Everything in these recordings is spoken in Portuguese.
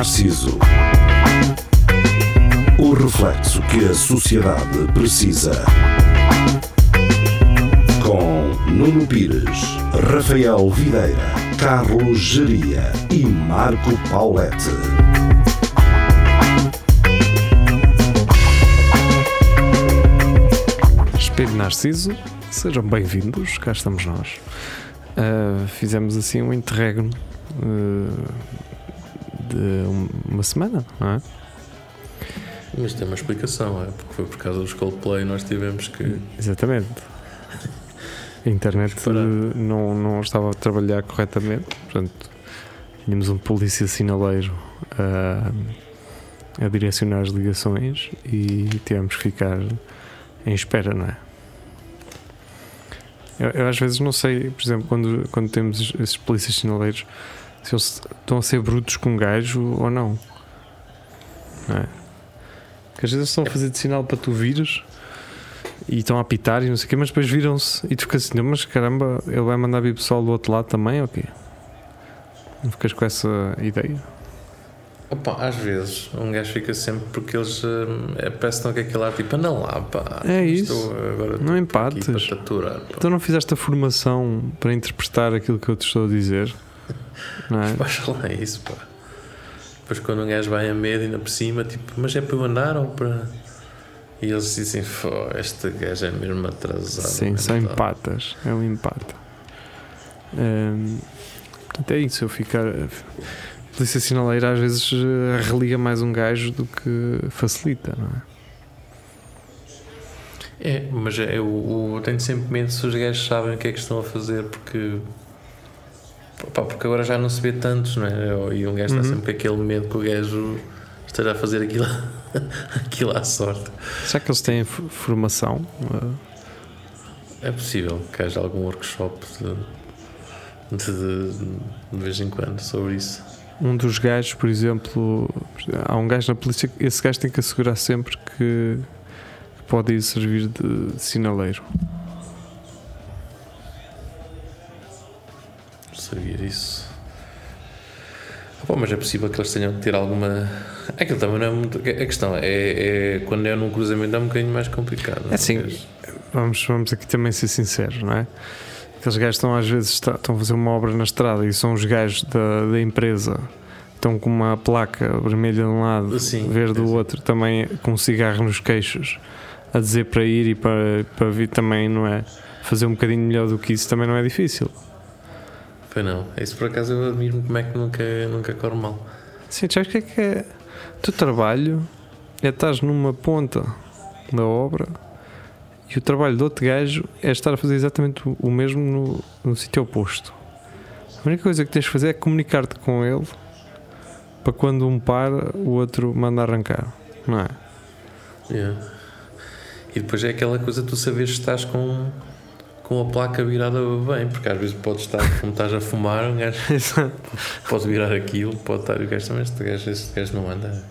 Narciso. O reflexo que a sociedade precisa. Com Nuno Pires, Rafael Videira, Carlos Geria e Marco Paulette. Espelho Narciso, sejam bem-vindos, cá estamos nós. Uh, fizemos assim um interregno uh, de um- uma semana, não é? Mas tem uma explicação, é? Porque foi por causa dos Coldplay nós tivemos que. Exatamente. A internet não, não estava a trabalhar corretamente, portanto, tínhamos um polícia sinaleiro uh, a direcionar as ligações e tivemos que ficar em espera, não é? Eu, eu às vezes não sei, por exemplo, quando, quando temos esses polícias sinaleiros, se eles estão a ser brutos com um gajo ou não. Não é? Porque às vezes estão a fazer de sinal para tu vires e estão a apitar e não sei o quê, mas depois viram-se e tu ficas assim, "Não, mas caramba, ele vai mandar vir pessoal do outro lado também, ok? Não ficas com essa ideia? Opa, às vezes um gajo fica sempre porque eles hum, é, parece que estão com aquele ar tipo, anda lá, pá. É isso. Não empates. para pá. Então não fizeste a formação para interpretar aquilo que eu te estou a dizer? Não é? Baixa lá isso, pá. Depois quando um gajo vai a medo ainda por cima, tipo, mas é para eu andar ou para. E eles dizem, "Fó, este gajo é mesmo atrasado. Sim, são mental." empatas. É um empate. Portanto, é isso. Eu ficar. A polícia sinaleira às vezes eh, religa mais um gajo do que facilita, não é? É, mas é, eu, eu tenho sempre medo se os gajos sabem o que é que estão a fazer, porque. Pá, porque agora já não se vê tantos, não é? E um gajo Uhum. está sempre com aquele medo que o gajo esteja a fazer aquilo, aquilo à sorte. Será que eles têm formação? É possível que haja algum workshop de, de, de, de vez em quando sobre isso. Um dos gajos, por exemplo, há um gajo na polícia, esse gajo tem que assegurar sempre que, pode ir servir de sinaleiro. Sabia isso. Mas é possível que eles tenham que ter alguma. Aquilo também não é muito. A questão é, é quando é num cruzamento é um bocadinho mais complicado. É assim, Mas- Vamos, vamos aqui também ser sinceros, não é? Aqueles gajos estão às vezes está- estão a fazer uma obra na estrada e são os gajos da, da empresa estão com uma placa vermelha de um lado, Sim, verde do outro, também com um cigarro nos queixos, a dizer para ir e para, para vir também, não é? Fazer um bocadinho melhor do que isso também não é difícil. Foi não. Isso por acaso eu admiro como é que nunca, nunca corre mal. Sim, sabes o que é que é? O teu trabalho é estás numa ponta da obra e o trabalho do outro gajo é estar a fazer exatamente o- mesmo no, no sítio oposto. A única coisa que tens de fazer é comunicar-te com ele para quando um para, o outro manda arrancar, não é? Yeah. E depois é aquela coisa de tu saberes se estás com, com a placa virada bem, porque às vezes podes estar, como estás a fumar, um gajo pode virar aquilo, pode estar, e o gajo também, este gajo, este gajo não anda.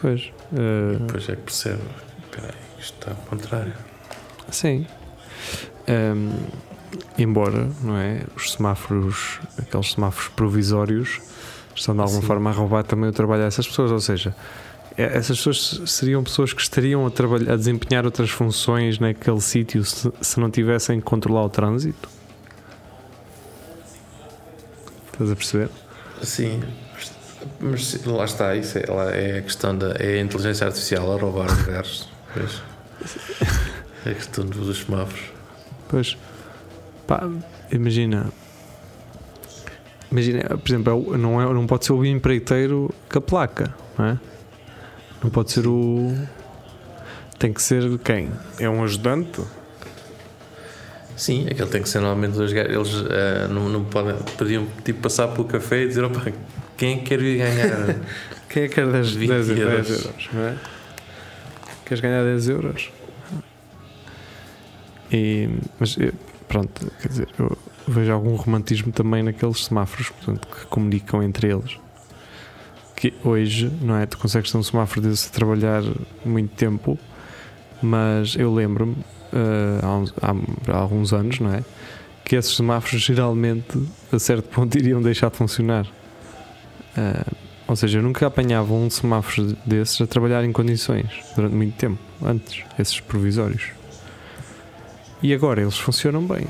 pois. eh, Depois é que percebe, espera aí, isto está ao contrário. Sim. Ehm, embora, não é? Os semáforos, aqueles semáforos provisórios, estão de alguma Sim. forma a roubar também o trabalho a essas pessoas. Ou seja, essas pessoas seriam pessoas que estariam a, trabalhar, a desempenhar outras funções naquele sítio se, se não tivessem que controlar o trânsito. Estás a perceber? Sim, mas, mas lá está, isso é, lá é a questão da é a inteligência artificial a roubar gajos. Pois. É a questão dos semáforos. Pois, pá, imagina. Imagina, por exemplo, é não, é, não pode ser o empreiteiro com a placa, não é? Não pode ser o. Tem que ser quem? É um ajudante? Sim, aquele tem que ser normalmente dois gajos. Eles eh, não, não podem. Podiam tipo, passar pelo café e dizer: opa, quem é que quer ir ganhar? Quem é que quer 10, 20 10 euros. euros. euros, não é? Queres ganhar 10 euros? E, mas eh, pronto, quer dizer, eu vejo algum romantismo também naqueles semáforos portanto, que comunicam entre eles. Que hoje, não é? Tu consegues ter um semáforo desse a trabalhar muito tempo, mas eu lembro-me eh, há, há- há alguns anos, não é? Que esses semáforos geralmente a certo ponto iriam deixar de funcionar. Eh, Ou seja, eu nunca apanhava um semáforo desses a trabalhar em condições durante muito tempo, antes, esses provisórios. E agora eles funcionam bem.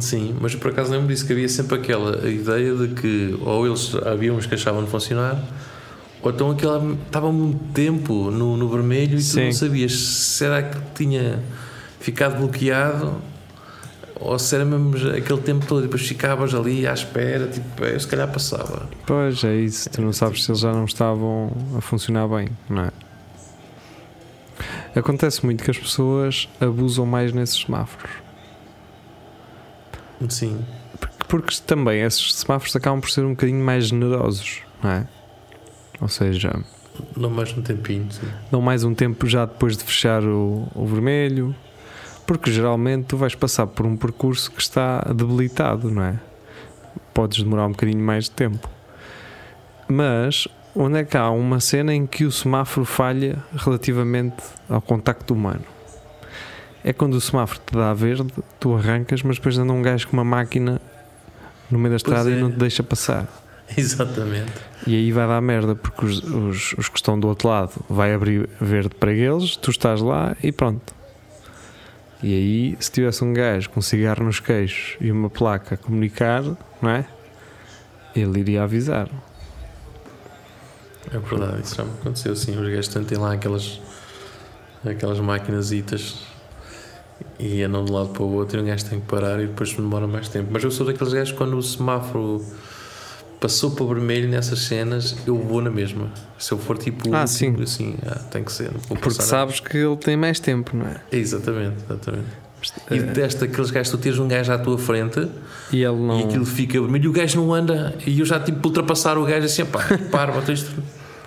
Sim, mas por acaso lembro disso que havia sempre aquela ideia de que ou eles havia uns que achavam de funcionar, ou então aquela estava muito tempo no, no vermelho e tu Sim. não sabias se era que tinha ficado bloqueado ou se era mesmo aquele tempo todo e depois ficavas ali à espera, tipo, é, se calhar passava. Pois é isso, tu não sabes se eles já não estavam a funcionar bem, não é? Acontece muito que as pessoas abusam mais nesses semáforos. Sim, Porque, porque também esses semáforos acabam por ser um bocadinho mais generosos, não é? Ou seja, não mais um tempinho. Sim. dão mais um tempo já depois de fechar o, o vermelho, porque geralmente tu vais passar por um percurso que está debilitado, não é? Podes demorar um bocadinho mais de tempo. Mas onde é que há uma cena em que o semáforo falha relativamente ao contacto humano? É quando o semáforo te dá verde, tu arrancas, mas depois anda um gajo com uma máquina no meio da estrada é. e não te deixa passar. Exatamente. E aí vai dar merda, porque os, os, os que estão do outro lado vai abrir verde para eles, tu estás lá e pronto. E aí, se tivesse um gajo com um cigarro nos queixos e uma placa a comunicar, não é? Ele iria avisar. É verdade, isso já me aconteceu. Sim, os gajos tanto têm lá aquelas, aquelas maquinasitas e andam de um lado para o outro e um gajo tem que parar e depois demora mais tempo. Mas eu sou daqueles gajos que quando o semáforo passou para o vermelho nessas cenas, eu vou na mesma. Se eu for tipo Ah, sim. assim, ah, tem que ser. Porque sabes que ele tem mais tempo, não é? Exatamente, exatamente. E Eh, deste aqueles gajos, tu tens um gajo à tua frente E ele não. e aquilo fica vermelho e o gajo não anda e eu já tipo ultrapassar o gajo assim, pá, para, isto.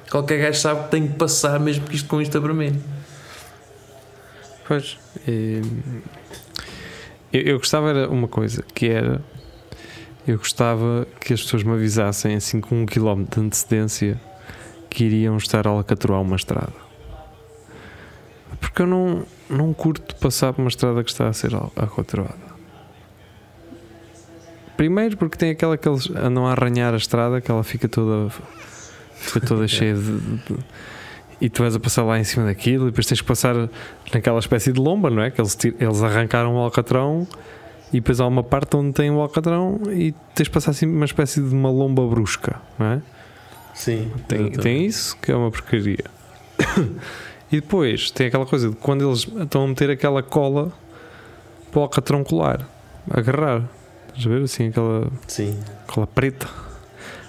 Qualquer gajo sabe que tem que passar mesmo que isto com isto a vermelho. Pois. e- eu, eu gostava era uma coisa, que era. Eu gostava que as pessoas me avisassem assim com um quilómetro de antecedência que iriam estar a alcatroar uma estrada. Porque eu não, não curto passar por uma estrada que está a ser al- alcatroada. Primeiro porque tem aquela que eles andam a arranhar a estrada que ela fica toda fica toda cheia de, de- e tu vais a passar lá em cima daquilo e depois tens que passar naquela espécie de lomba, não é? Que eles, eles arrancaram o alcatrão e depois há uma parte onde tem o alcatrão e tens que passar assim uma espécie de uma lomba brusca, não é? Sim, Tem, tem isso que é uma porcaria. e depois tem aquela coisa de quando eles estão a meter aquela cola para o alcatrão colar, agarrar. Estás a ver assim aquela Sim, cola preta.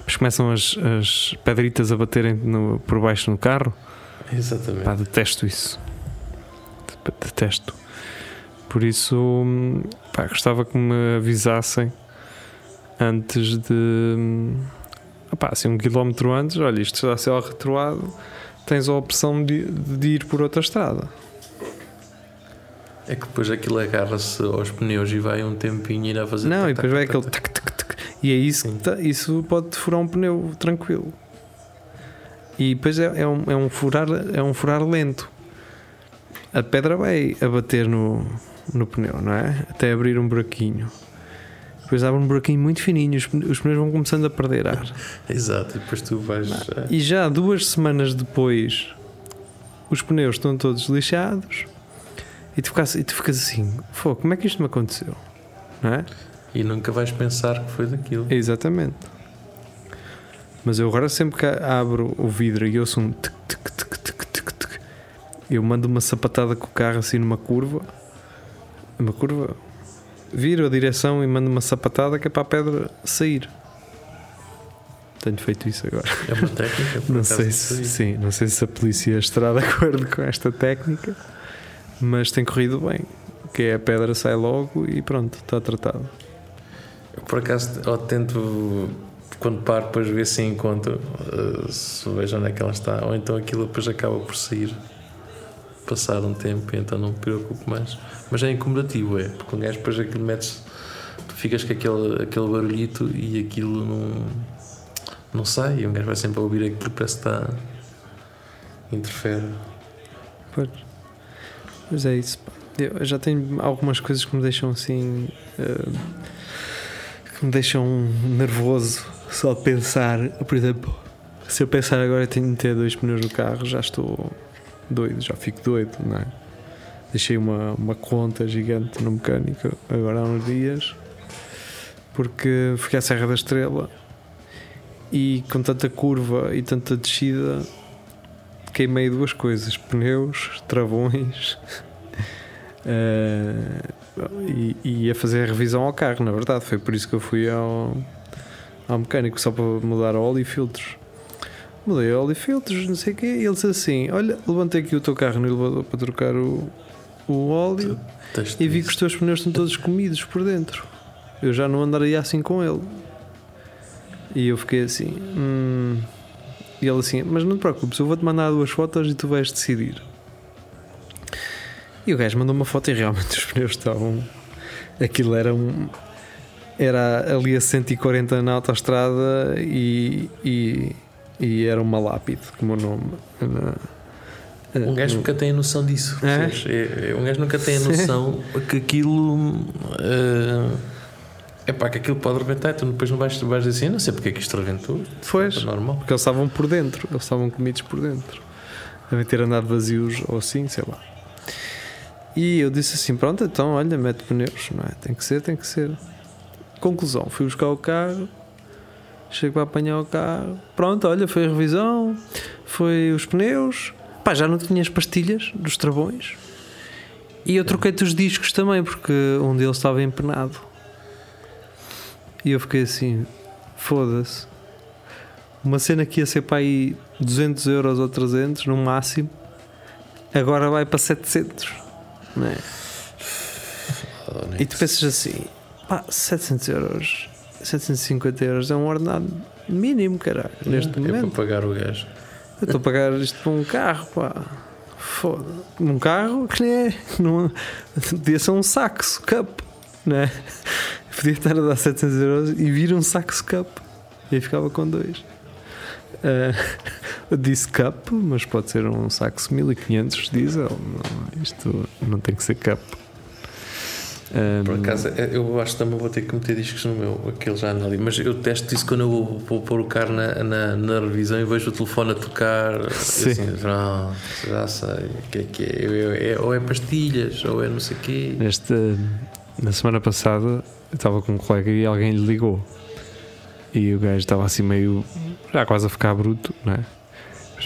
Depois começam as, as pedritas a baterem no- por baixo no carro. exatamente. Pá, detesto isso. De- Detesto. Por isso, hum, pá, gostava que me avisassem antes de. hum, Opá, assim, um quilómetro antes, olha, isto está a ser retroado, tens a opção de, de ir por outra estrada. É que depois aquilo agarra-se aos pneus e vai um tempinho ir a fazer. Não, tac, e depois tac, vai tac, aquele. tac, tac, tac, e é isso tá- isso pode furar um pneu tranquilo. E depois é, é um, é, um furar, é um furar lento. A pedra vai a bater no, no pneu, não é? Até abrir um buraquinho. Depois abre um buraquinho muito fininho, os, os pneus vão começando a perder ar. Exato, e depois tu vais. eh, E já duas semanas depois, os pneus estão todos lixados e tu ficas, e tu ficas assim: Pô, como é que isto me aconteceu? Não é? E nunca vais pensar que foi daquilo. Exatamente. Mas eu agora sempre que abro o vidro e ouço um tic, tic, tic, tic, tic, tic, eu mando uma sapatada com o carro assim numa curva. Uma curva. Viro a direção e mando uma sapatada que é para a pedra sair. Tenho feito isso agora. É uma técnica. Não sei se, sim, não sei se a polícia estará de acordo com esta técnica, mas tem corrido bem. Que é a pedra sai logo e pronto, está tratado. Por acaso, eu tento, quando paro, depois ver se encontro, eh, se vejo onde é que ela está, ou então aquilo depois acaba por sair, passar um tempo, então não me preocupo mais. Mas é incomodativo, é, porque um gajo depois aquilo metes, tu ficas com aquele, aquele barulhito e aquilo não, não sai, e um gajo vai sempre a ouvir aquilo, parece que está. interfere. Pois. Mas é isso. Eu já tenho algumas coisas que me deixam assim. eh, que me deixam nervoso Só pensar, por exemplo, se eu pensar agora tenho de ter dois pneus no carro, já estou doido, já fico doido, não é? Deixei uma, uma conta gigante no mecânico agora há uns dias porque fui à Serra da Estrela e com tanta curva e tanta descida queimei duas coisas: pneus, travões. uh, e, e ia fazer a revisão ao carro, na verdade. Foi por isso que eu fui ao, ao mecânico, só para mudar o óleo e filtros. Mudei óleo e filtros, não sei o quê. E ele disse assim: Olha, levantei aqui o teu carro no elevador para trocar o, o óleo e vi que os teus pneus estão todos comidos por dentro. Eu já não andaria assim com ele. E eu fiquei assim. Hum. E ele assim: Mas não te preocupes, eu vou-te mandar duas fotos e tu vais decidir. E o gajo mandou uma foto e realmente os pneus estavam. Aquilo era um. Era ali a 140 na autostrada e, e, e era uma lápide, como o nome. Um gajo nunca tem a noção disso. É? Um gajo nunca tem a noção que aquilo. Uh, é pá, que aquilo pode rebentar. Tu depois não vais, vais dizer assim, não sei porque é que isto rebentou. Foi. É normal. Porque eles estavam por dentro, eles estavam comidos por dentro. Devem ter andado vazios ou assim, sei lá. E eu disse assim: pronto, então olha, mete pneus, não é? Tem que ser, tem que ser. Conclusão: fui buscar o carro, chego para apanhar o carro, pronto, olha, foi a revisão, foi os pneus, pá, já não tinha as pastilhas dos travões. E eu troquei-te os discos também, porque um deles estava empenado. E eu fiquei assim: foda-se. Uma cena que ia ser para aí 200 euros ou 300 no máximo, agora vai para 700 não é? E tu pensas assim, pá, 700 euros, 750 euros é um ordenado mínimo, caralho, neste é momento. É para pagar o gajo. Eu estou a pagar isto para um carro, pá. Foda. Um carro que nem é. Não, podia ser um saxo cup, não é? Podia estar a dar 700 euros e vir um saxo cup. E aí ficava com dois. Uh, disse cup, mas pode ser um saxo 1500 diesel. Não, isto não tem que ser cup. Um, Por acaso, é, eu acho que também vou ter que meter discos no meu, aquele já anda ali. Mas eu testo isso quando eu vou, vou pôr o carro na, na, na, revisão e vejo o telefone a tocar. Sim. Assim, pronto, já sei o que é que é. é. Ou é pastilhas, ou é não sei o quê. Este, na semana passada, eu estava com um colega e alguém lhe ligou. E o gajo estava assim meio. Já quase a ficar bruto, não é?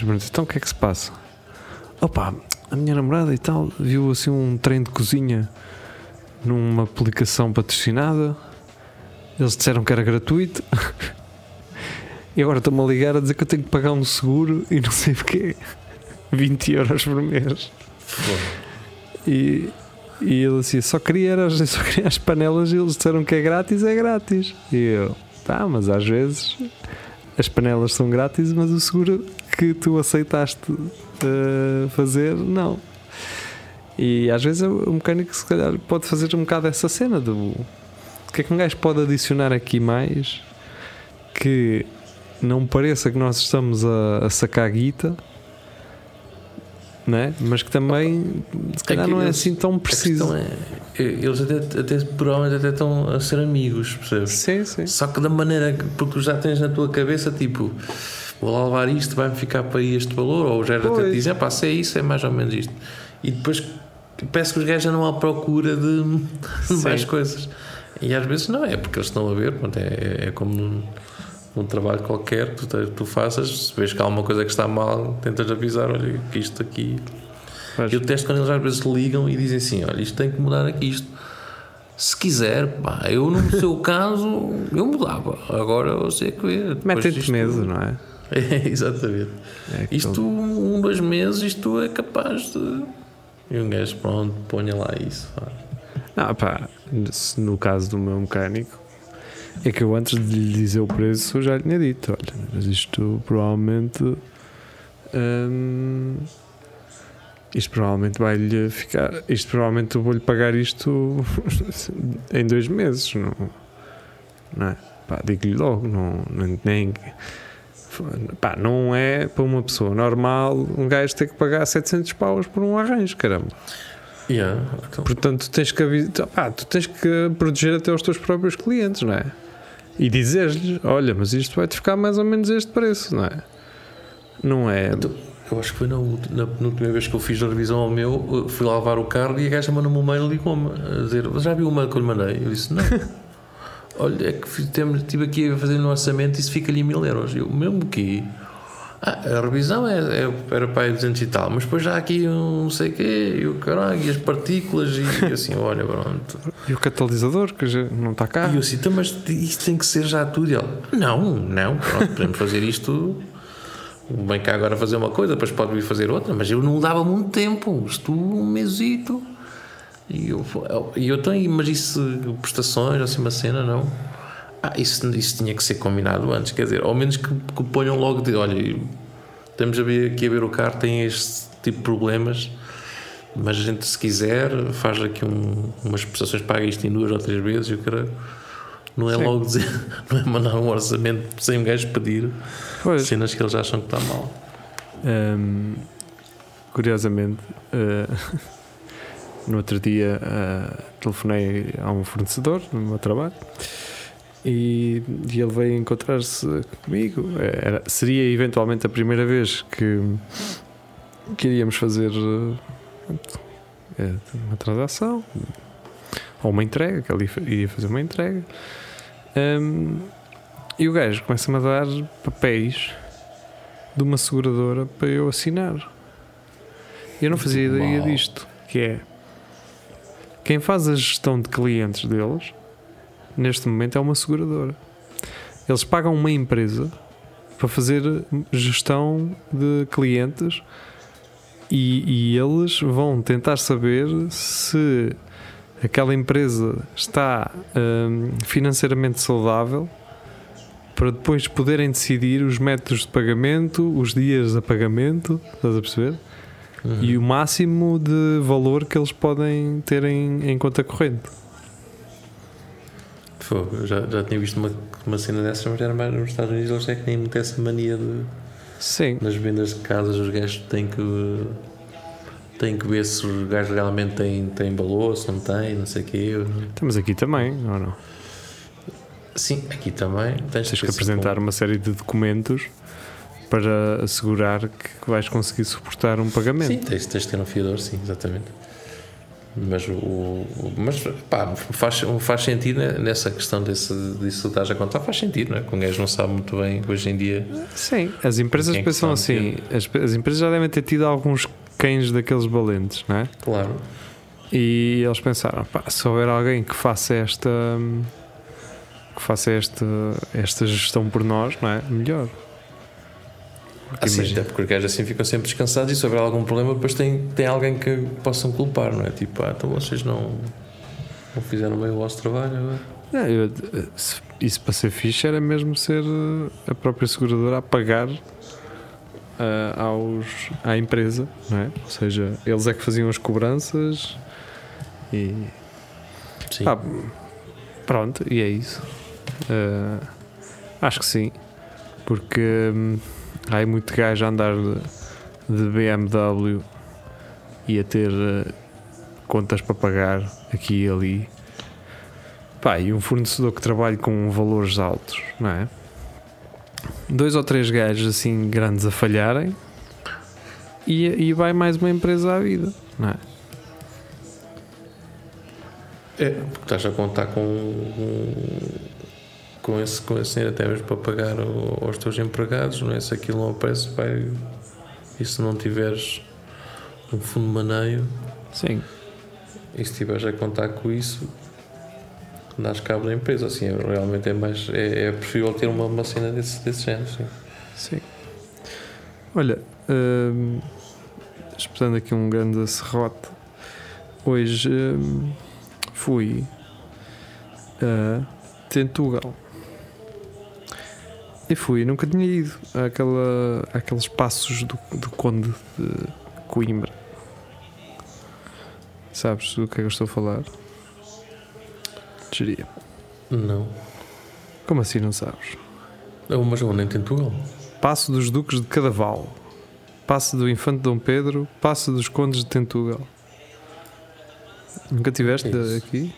Mas então o que é que se passa? Opa, a minha namorada e tal viu assim um trem de cozinha numa aplicação patrocinada. Eles disseram que era gratuito. e agora estou-me a ligar a dizer que eu tenho que pagar um seguro e não sei porquê. 20 euros por mês. E, e ele assim, só queria, só queria as panelas e eles disseram que é grátis, é grátis. E eu, Tá, mas às vezes as panelas são grátis, mas o seguro que tu aceitaste uh, fazer, não. E às vezes o mecânico, se calhar, pode fazer um bocado essa cena do o que é que um gajo pode adicionar aqui mais que não pareça que nós estamos a, a sacar guita né? mas que também se calhar é não é assim tão preciso. É, eles até, até provavelmente até estão a ser amigos, percebes? Sim, sim. Só que da maneira que porque já tens na tua cabeça tipo vou lá levar isto, vai-me ficar para aí este valor, ou já até te dizem, pá, se é isso, é mais ou menos isto. E depois parece que os gajos não há procura de, de mais coisas. E às vezes não é, porque eles estão a ver, pronto, é, é como um trabalho qualquer que tu, tu faças, se vês que há alguma coisa que está mal, tentas avisar, olha, que isto aqui. Eu testo quando eles às vezes ligam e dizem assim: olha, isto tem que mudar aqui, isto. Se quiser, pá, eu no seu caso, eu mudava. Agora você é que vê. Mete-te medo, não é? É, exatamente. É isto, um, dois meses, isto é capaz de. E um gajo, pronto, ponha lá isso. Pá. Não, pá, no caso do meu mecânico, é que eu antes de lhe dizer o preço já lhe tinha dito, olha, mas isto provavelmente hum, isto provavelmente vai-lhe ficar. Isto provavelmente eu vou-lhe pagar isto em dois meses, não, não é? Pá, digo-lhe logo, não, nem. Pá, não é para uma pessoa normal um gajo ter que pagar 700 paus por um arranjo, caramba. Yeah, então. Portanto, tu tens que, pá, tu tens que proteger até os teus próprios clientes, não é? E dizer-lhes: olha, mas isto vai-te ficar mais ou menos este preço, não é? Não é. Então, eu acho que foi na, na, última vez que eu fiz a revisão ao meu, eu fui lá levar o carro e a gaja mandou-me um mail e ligou-me a dizer: Já viu o mail que eu lhe mandei? Eu disse: Não. Olha, é que estive aqui a fazer no orçamento e isso fica-lhe mil euros. Eu, mesmo que ah, a revisão é, é, era para aí 200 e tal, mas depois já há aqui um não sei o quê, e o caralho, e as partículas, e, assim, olha, pronto. E o catalisador, que já não está cá. E eu assim, então, mas isto tem que ser já tudo. E ele, não, não, pronto, podemos fazer isto. Bem cá agora fazer uma coisa, depois pode vir fazer outra, mas eu não dava muito tempo, isto um mesito. E eu, e eu tenho, mas isso, prestações, assim, uma cena, não. Ah, isso, isso tinha que ser combinado antes, quer dizer, ao menos que, que ponham logo de, olha, estamos aqui a ver o carro, tem este tipo de problemas, mas a gente, se quiser, faz aqui um, umas prestações, paga isto em duas ou três vezes, eu quero. Não é Sim. logo dizer, não é mandar um orçamento sem um gajo pedir Pois. cenas que eles acham que está mal. Hum, curiosamente, eh, no outro dia eh, telefonei a um fornecedor no meu trabalho e, e ele veio encontrar-se comigo. Era, seria eventualmente a primeira vez que, que iríamos fazer eh, eh, uma transação ou uma entrega, que ele ia- iria fazer uma entrega. Hum, e o gajo começa-me a dar papéis de uma seguradora para eu assinar. Eu não fazia ideia disto, que é quem faz a gestão de clientes deles neste momento é uma seguradora. Eles pagam uma empresa para fazer gestão de clientes e, e eles vão tentar saber se aquela empresa está hum, financeiramente saudável para depois poderem decidir os métodos de pagamento, os dias a pagamento, estás a perceber? E o máximo de valor que eles podem ter em, em conta corrente. Fogo, já, já tinha visto uma, uma cena dessas, mas era mais nos Estados Unidos, eles é que têm muito essa mania de. Sim, Nas vendas de casas, os gajos têm que. têm que ver se os gajos realmente têm, têm valor, se não têm, não sei o quê. estamos aqui também, ou não? Sim, aqui também. Tens, Tens que apresentar uma série de documentos para assegurar que vais conseguir suportar um Sim, pagamento. tens, tens de ter um fiador, sim, exatamente. Mas, o, o- mas pá, faz, faz sentido nessa questão desse, disso que estás a contar, faz sentido, não é? Que um gajo não sabe muito bem hoje em dia. Sim, as empresas é pensam assim, as, as empresas já devem ter tido alguns cães daqueles valentes, não é? Claro. E eles pensaram, pá, se houver alguém que faça esta que faça esta, esta gestão por nós, não é? Melhor. Porque Assim, imagina- até porque os gajos assim ficam sempre descansados e se houver algum problema, depois tem, tem alguém que possam culpar, não é? Tipo, ah, então vocês não, não fizeram bem o vosso trabalho agora. Não, eu- se- isso para ser fixe era mesmo ser eh, a própria seguradora a pagar eh, aos, à empresa, não é? Ou seja, eles é que faziam as cobranças e Sim. pá, pronto, e é isso. Eh, acho que sim, porque hum, há aí muito gajo a andar de, de BMW e a ter eh, contas para pagar aqui e ali. Pá, e um fornecedor que trabalha com valores altos, não é? Dois ou três gajos assim grandes a falharem e, e vai mais uma empresa à vida, não é? É, porque estás a contar com, com, com esse, com esse dinheiro até mesmo para pagar o- aos teus empregados, não é? Se aquilo não aparece, vai. E se não tiveres um fundo de maneio, Sim. e se estiveres a contar com isso, dás cabo da empresa. Assim, é- realmente é mais. É, é preferível ter uma, uma cena desse, desse género, sim. Sim. Olha, hum, espetando aqui um grande serrote, hoje hum, fui a Tentugal. E fui, nunca tinha ido àquela, àqueles passos do, do Conde de Coimbra. Sabes do que é que eu estou a falar? Geria. Não. Como assim não sabes? Não, mas eu nem tenho Tugal. Passo dos Duques de Cadaval, Passo do Infante Dom Pedro, Passo dos Condes de Tentugal. Nunca tiveste é aqui?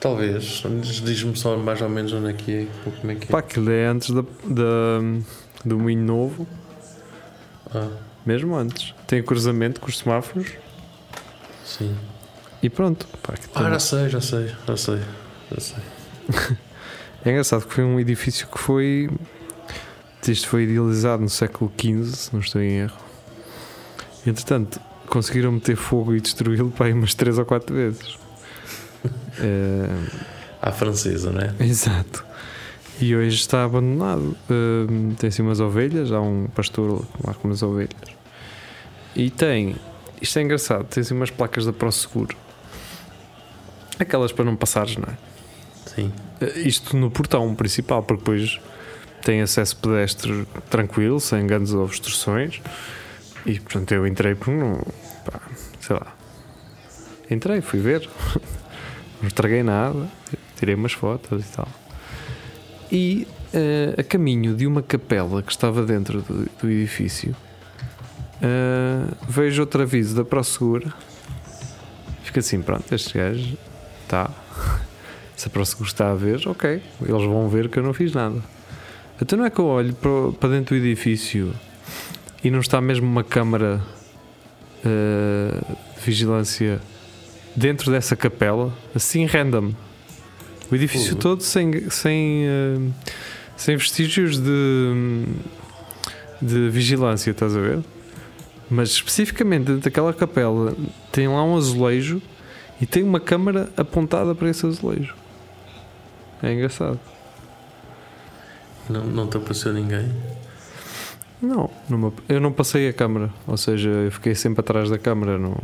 Talvez. Diz-me só mais ou menos onde é que é. Como é que é. Pá, aquilo é antes da, da, do Moinho Novo, Ah, mesmo antes. Tem cruzamento com os semáforos sim. e pronto. Pá, Ah, já sei, já sei, já sei. Já sei. É engraçado que foi um edifício que foi. Isto foi idealizado no século XV, se não estou em erro. Entretanto, conseguiram meter fogo e destruí-lo para aí umas 3 ou 4 vezes. É, À francesa, não é? exato. E hoje está abandonado. Hum, tem assim umas ovelhas, há um pastor lá com umas ovelhas. E tem, isto é engraçado, tem assim umas placas da ProSeguro. Aquelas para não passares, não é? Sim. Eh, Isto no portão principal, porque depois tem acesso pedestre tranquilo, sem grandes obstruções. E portanto eu entrei por não. pá, sei lá. Entrei, fui ver. Não estraguei nada. Tirei umas fotos e tal. E eh, a caminho de uma capela que estava dentro do, do edifício, eh, vejo outro aviso da ProSegura. Fica assim, pronto, este gajo está. Se a ProSeguro está a ver, ok, eles vão ver que eu não fiz nada. Então não é que eu olho para, para dentro do edifício e não está mesmo uma câmara eh, de vigilância dentro dessa capela, assim random. O edifício Uhum. todo sem, sem, eh, sem vestígios de, de vigilância, estás a ver? Mas especificamente dentro daquela capela tem lá um azulejo e tem uma câmara apontada para esse azulejo. É engraçado. Não, não te apareceu ninguém. Não, numa- eu não passei a câmara, ou seja, eu fiquei sempre atrás da câmara, não,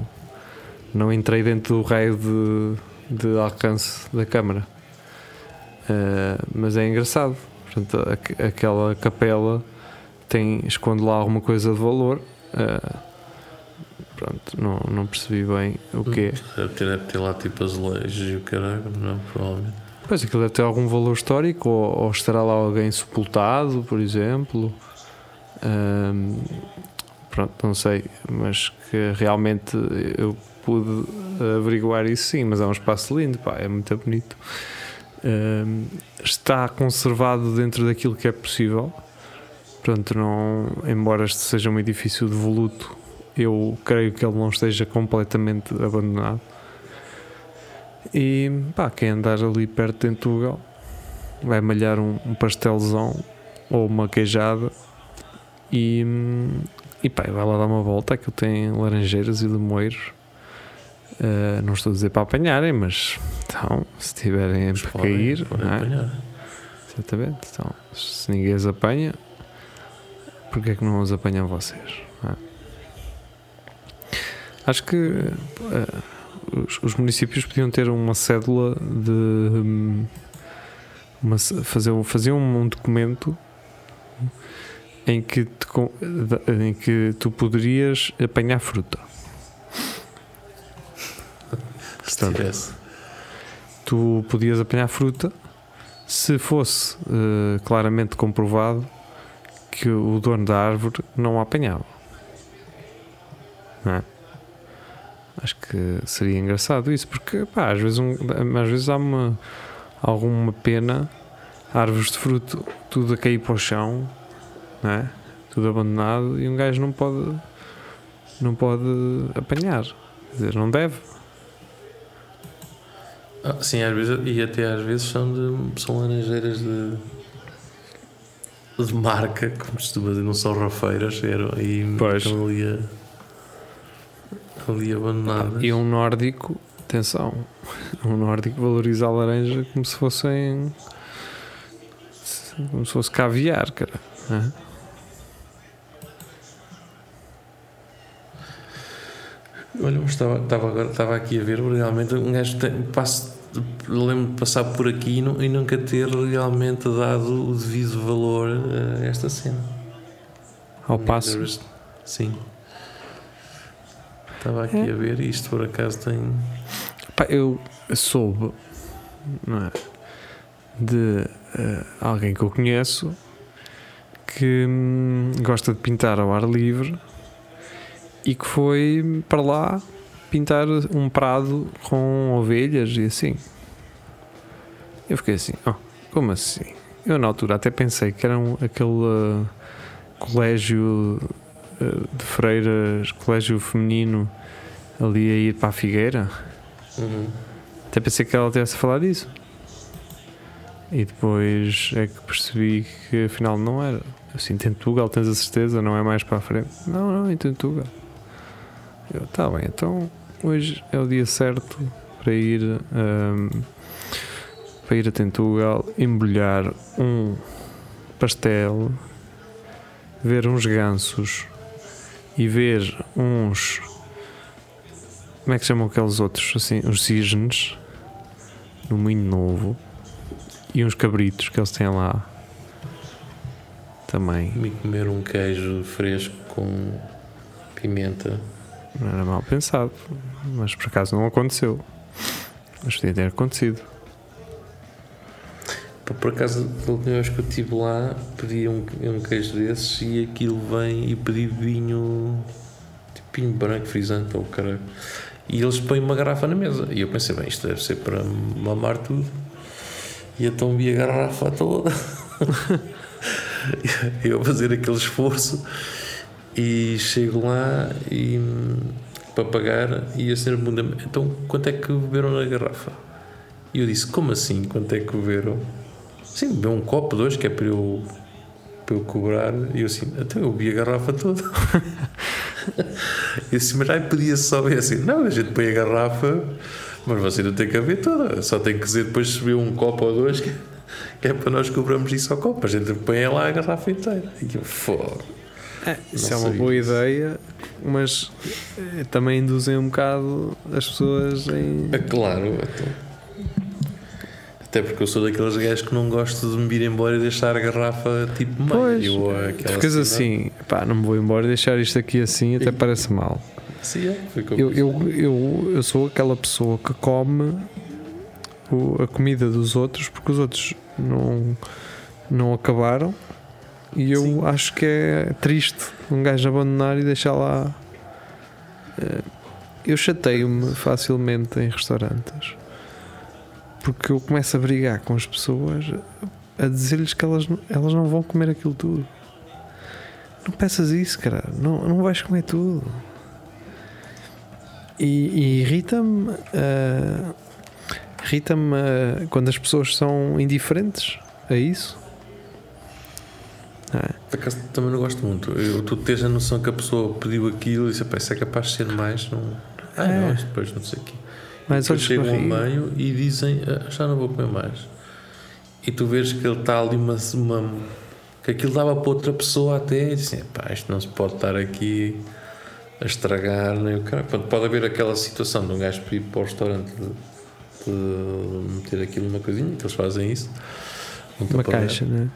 não entrei dentro do raio de, de alcance da câmara. Eh, mas é engraçado, portanto, aqu- aquela capela tem, esconde lá alguma coisa de valor. eh, pronto, não, não percebi bem o que é. Deve ter, lá tipo azulejos e o caralho. Não, provavelmente. Pois aquilo deve ter algum valor histórico, ou, ou estará lá alguém sepultado, por exemplo. Ahm, pronto, não sei, mas que realmente eu pude averiguar isso sim, mas é um espaço lindo, pá, é muito bonito. Ahm, está conservado dentro daquilo que é possível. Portanto, não, embora este seja um edifício devoluto, eu creio que ele não esteja completamente abandonado. E pá, quem andar ali perto de Tentugal vai malhar um, um pastelzão ou uma queijada e, hum, e pá, vai lá dar uma volta. Aquilo tem laranjeiras e limoeiros. Uh, não estou a dizer para apanharem, mas então, se tiverem Mas para podem- cair, podem é? apanhar. Exatamente. Então, se ninguém os apanha, porque é que não os apanham vocês? é? Acho que eh, os, os municípios podiam ter uma cédula de hum, uma fazer, um- fazer um, um documento em que, te em que tu poderias apanhar fruta. Se Portanto, tu podias apanhar fruta se fosse eh, claramente comprovado que o dono da árvore não a apanhava. Não é? Acho que seria engraçado isso, porque pá, às, vezes um- às vezes há uma, alguma pena, árvores de fruto, tudo a cair para o chão, não é? tudo abandonado, e um gajo não pode, não pode apanhar. Quer dizer, não deve. Ah, sim, às vezes, e até às vezes são, de, são laranjeiras de, de marca, como se costuma dizer, não são rafeiras, eram, e Pois. estão ali, a, ali abandonadas. E um nórdico, atenção, um nórdico valoriza a laranja como se fossem. como se fosse caviar, cara. Olha, mas estava, estava, agora, estava aqui a ver, realmente um gajo tem, passa, lembro de passar por aqui e, nu- e nunca ter realmente dado o devido valor a esta cena. Ao passo. Sim. Estava aqui É. a ver e isto por acaso tem. Pá, eu soube, não é? De eh, alguém que eu conheço que hum, gosta de pintar ao ar livre e que foi para lá pintar um prado com ovelhas e assim. Eu fiquei assim, oh, como assim? Eu na altura até pensei que era um, aquele uh, colégio uh, de freiras, colégio feminino ali a ir para a Figueira. Uhum. Até pensei que ela tivesse a falar disso. E depois é que percebi que afinal não era. Assim, Tentugal, tens a certeza, não é mais para a frente? Não, não, em Tentugal. Eu, tá bem, então hoje é o dia certo para ir ahm, para ir a Tentugal, embrulhar um pastel, ver uns gansos e ver uns como é que chamam aqueles outros assim, os cisnes no Moinho Novo e uns cabritos que eles têm lá também. E comer um queijo fresco com pimenta. Era mal pensado, mas por acaso não aconteceu. Mas podia ter acontecido. Por acaso, da última que eu estive lá, pedi um, um queijo desses e aquilo vem e pedi vinho, tipo vinho branco, frisante ou caralho. E eles põem uma garrafa na mesa. E eu pensei, bem, isto deve ser para mamar tudo. E então vi a garrafa toda. Eu a fazer aquele esforço e chego lá e para pagar e a senhora pergunta então quanto é que beberam na garrafa? E eu disse, como assim? Quanto é que beberam? Sim, bebeu um copo, dois, que é para eu, para eu cobrar. E eu assim, então eu bebi a garrafa toda. e assim, mas aí podia só ver assim, não, a gente põe a garrafa, mas você não tem que beber toda, só tem que dizer depois se bebeu um copo ou dois, que, que é para nós cobramos isso ao copo, a gente põe lá a garrafa inteira. E eu, fogo. Isso Não é uma boa disso. ideia, mas eh, também induzem um bocado as pessoas em. É claro, então. Até porque eu sou daqueles gajos que não gosto de me vir embora e deixar a garrafa tipo Pois, meio. aquela Ficas assim, pá, não me vou embora deixar isto aqui assim, até parece mal. Sim, é, Eu, isso. eu, eu, eu sou aquela pessoa que come o- a comida dos outros porque os outros não, não acabaram e eu Sim. acho que é triste um gajo abandonar e deixar lá. Eh, Eu chateio-me facilmente em restaurantes porque eu começo a brigar com as pessoas a dizer-lhes que elas, não- elas não vão comer aquilo tudo. Não peças isso, cara. Não, não vais comer tudo. E, e irrita-me. ah, irrita-me ah, quando as pessoas são indiferentes a isso. Ah, Por acaso também não gosto muito. Eu, tu tens a noção que a pessoa pediu aquilo e disse, "Pá, isso é capaz de ser mais. Não... Ah, É. não, depois não sei o quê. mas olhos chegam ao meio e dizem, "Ah, já não vou comer mais. E tu vês que ele está ali uma, uma- que aquilo dava para outra pessoa até e dizem, pá, isto não se pode estar aqui a estragar, nem o cara. Pode, pode haver aquela situação de um gajo ir para o restaurante de, de meter aquilo numa coisinha, que eles fazem isso. Não estou Uma caixa, né?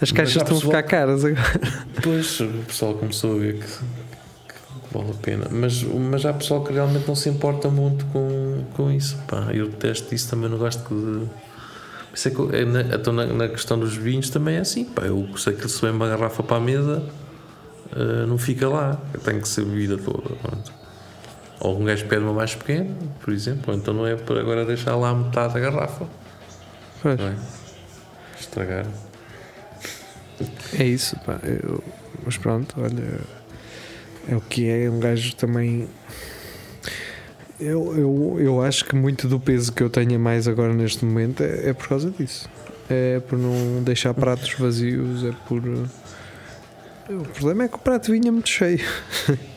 As caixas estão a pessoal- ficar caras agora. Depois o pessoal começou a ver que, que vale a pena. Mas, mas há pessoal que realmente não se importa muito com, com isso. Pá, eu detesto isso, também não gosto de. Isso é que, é na, então na, na questão dos vinhos também é assim. Pá, eu sei que se vem uma garrafa para a mesa, ah, não fica lá. Tem que ser bebida toda. Pronto. Ou um gajo pede uma mais pequena, por exemplo, então não é para agora deixar lá metade da garrafa. Pois, é? Estragar. É isso, pá. Eu- mas pronto, olha. É o que é. Um gajo também. Eu, eu, eu acho que muito do peso que eu tenho mais agora neste momento é, é por causa disso. É por não deixar pratos vazios, é por. O problema é que o prato vinha muito cheio.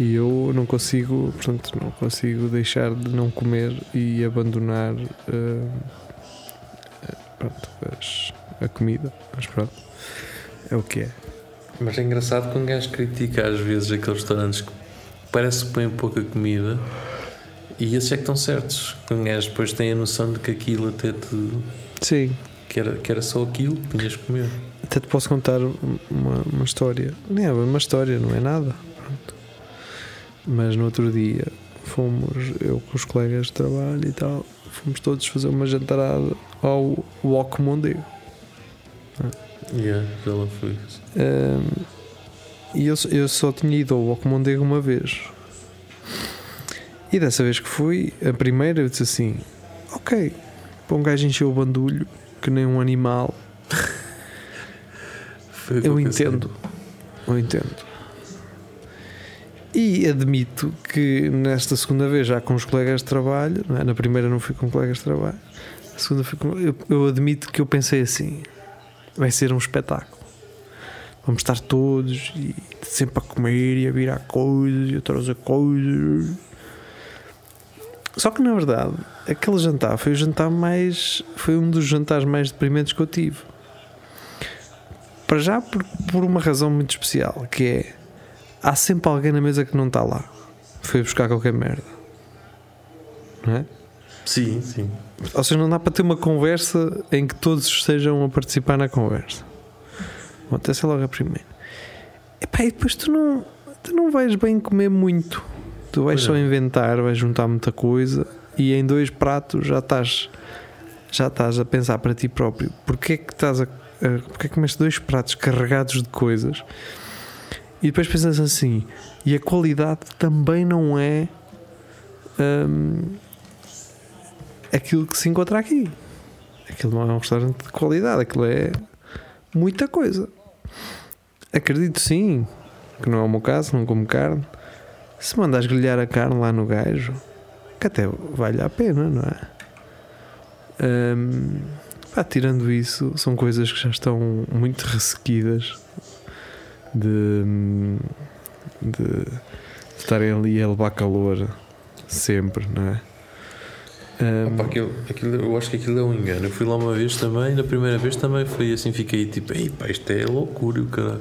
E eu não consigo, portanto, não consigo deixar de não comer e abandonar eh, pronto, as- a comida. Mas pronto, é o que é. Mas é engraçado que um gajo critica às vezes aqueles restaurantes que parece que põem pouca comida e esses é que estão certos. Que um gajo depois tem a noção de que aquilo até te. Sim, que era, que era só aquilo que tinhas que comer. até te posso contar uma, uma história. Não é uma história, não é nada. Pronto. Mas no outro dia fomos, eu com os colegas de trabalho e tal, fomos todos fazer uma jantarada ao Wok Mondego. Yeah, já lá fui. Um, e eu, eu só tinha ido ao Wok Mondego uma vez. E dessa vez que fui, a primeira eu disse assim: Ok, para um gajo encher o bandulho que nem um animal. Eu entendo. Eu entendo. E admito que nesta segunda vez, já com os colegas de trabalho, é? na primeira não fui com colegas de trabalho, na segunda fui com. Eu, eu admito que eu pensei assim: vai ser um espetáculo. Vamos estar todos e sempre a comer e a virar coisas e a trazer coisas. Só que na verdade, aquele jantar foi o jantar mais. Foi um dos jantares mais deprimentes que eu tive. Para já por, por uma razão muito especial, que é há sempre alguém na mesa que não está lá. Foi buscar qualquer merda. Não é? Sim, sim. Ou seja, não dá para ter uma conversa em que todos estejam a participar na conversa. Bom, logo a primeira. Epá, e depois tu não, tu não vais bem comer muito. Tu vais Pois só é. inventar, vais juntar muita coisa e em dois pratos já estás já estás a pensar para ti próprio porque é que estás a, a porque é que comeste dois pratos carregados de coisas e depois pensas assim e a qualidade também não é hum, aquilo que se encontra aqui aquilo não é um restaurante de qualidade aquilo é muita coisa acredito sim que não é o meu caso, não como carne se mandas grelhar a carne lá no gajo que até vale a pena, não é? Hum, pá, tirando isso, são coisas que já estão muito ressequidas de, de estarem ali a levar calor sempre, não é? Hum, Opa, aquilo, aquilo- eu acho que aquilo é um engano. Eu fui lá uma vez também, na primeira vez também foi assim, fiquei tipo, ei pá, isto é loucura, o cara.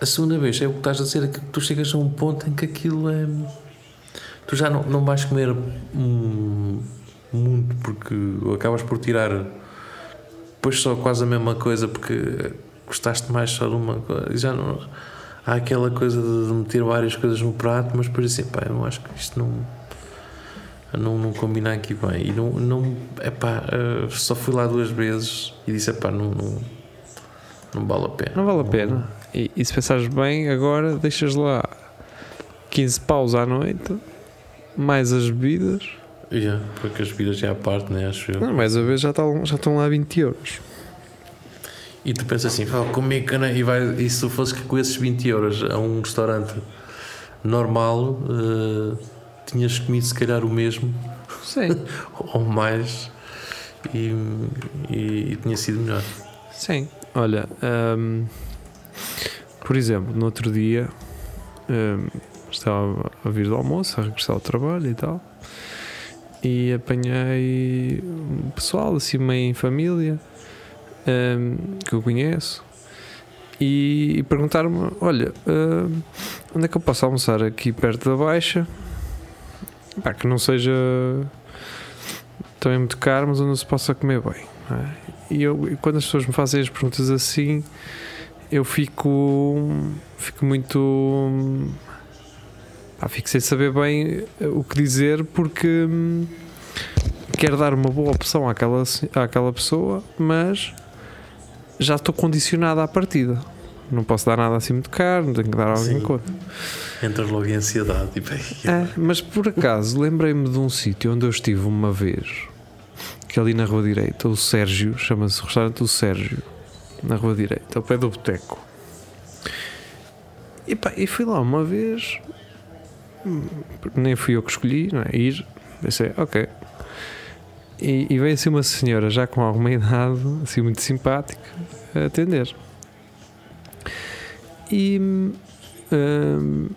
A segunda vez é o que estás a dizer, é que tu chegas a um ponto em que aquilo é. Tu já não, não vais comer hum, muito porque acabas por tirar depois só quase a mesma coisa porque gostaste mais só de uma coisa. Já não. Há aquela coisa de meter várias coisas no prato, mas depois assim, pá, eu não acho que isto não não, não combina aqui bem. E não, não epá, eh, só fui lá duas vezes e disse, epá, não, não, não vale a pena. não vale a pena. E, e se pensares bem, agora deixas lá 15 paus à noite, mais as bebidas. Yeah, porque as bebidas já à parte, né, acho eu. Não, mais a vez já estão, já estão lá 20 euros. E tu pensas assim, "Pá, comi cana e, vai, e se tu fosses com esses 20 euros a um restaurante normal, eh, tinhas comido se calhar o mesmo Sim. ou mais e, e, e tinha sido melhor. Sim, olha, hum, por exemplo, no outro dia hum, estava a vir do almoço, a regressar ao trabalho e tal, e apanhei um pessoal assim meio em família hum, que eu conheço e, e perguntaram-me: Olha, hum, onde é que eu posso almoçar aqui perto da Baixa? Pá, que não seja também muito caro, mas onde se possa comer bem. é? E eu, quando as pessoas me fazem as perguntas assim, eu fico, fico muito. Pá, fico sem saber bem o que dizer porque hum, quero dar uma boa opção àquela, àquela pessoa, mas já estou condicionado à partida. Não posso dar nada assim muito caro, tenho que dar algo Sim. conta. Entras logo em ansiedade, tipo, "Ei, É, mas por acaso lembrei-me de um sítio onde eu estive uma vez, que é ali na Rua Direita, o Sérgio, chama-se restaurante o Sérgio, na Rua Direita, ao pé do boteco. E, pá, e fui lá uma vez, nem fui eu que escolhi, não é? Ir, pensei, ok. E, e veio assim uma senhora já com alguma idade, assim muito simpática, a atender. E hum,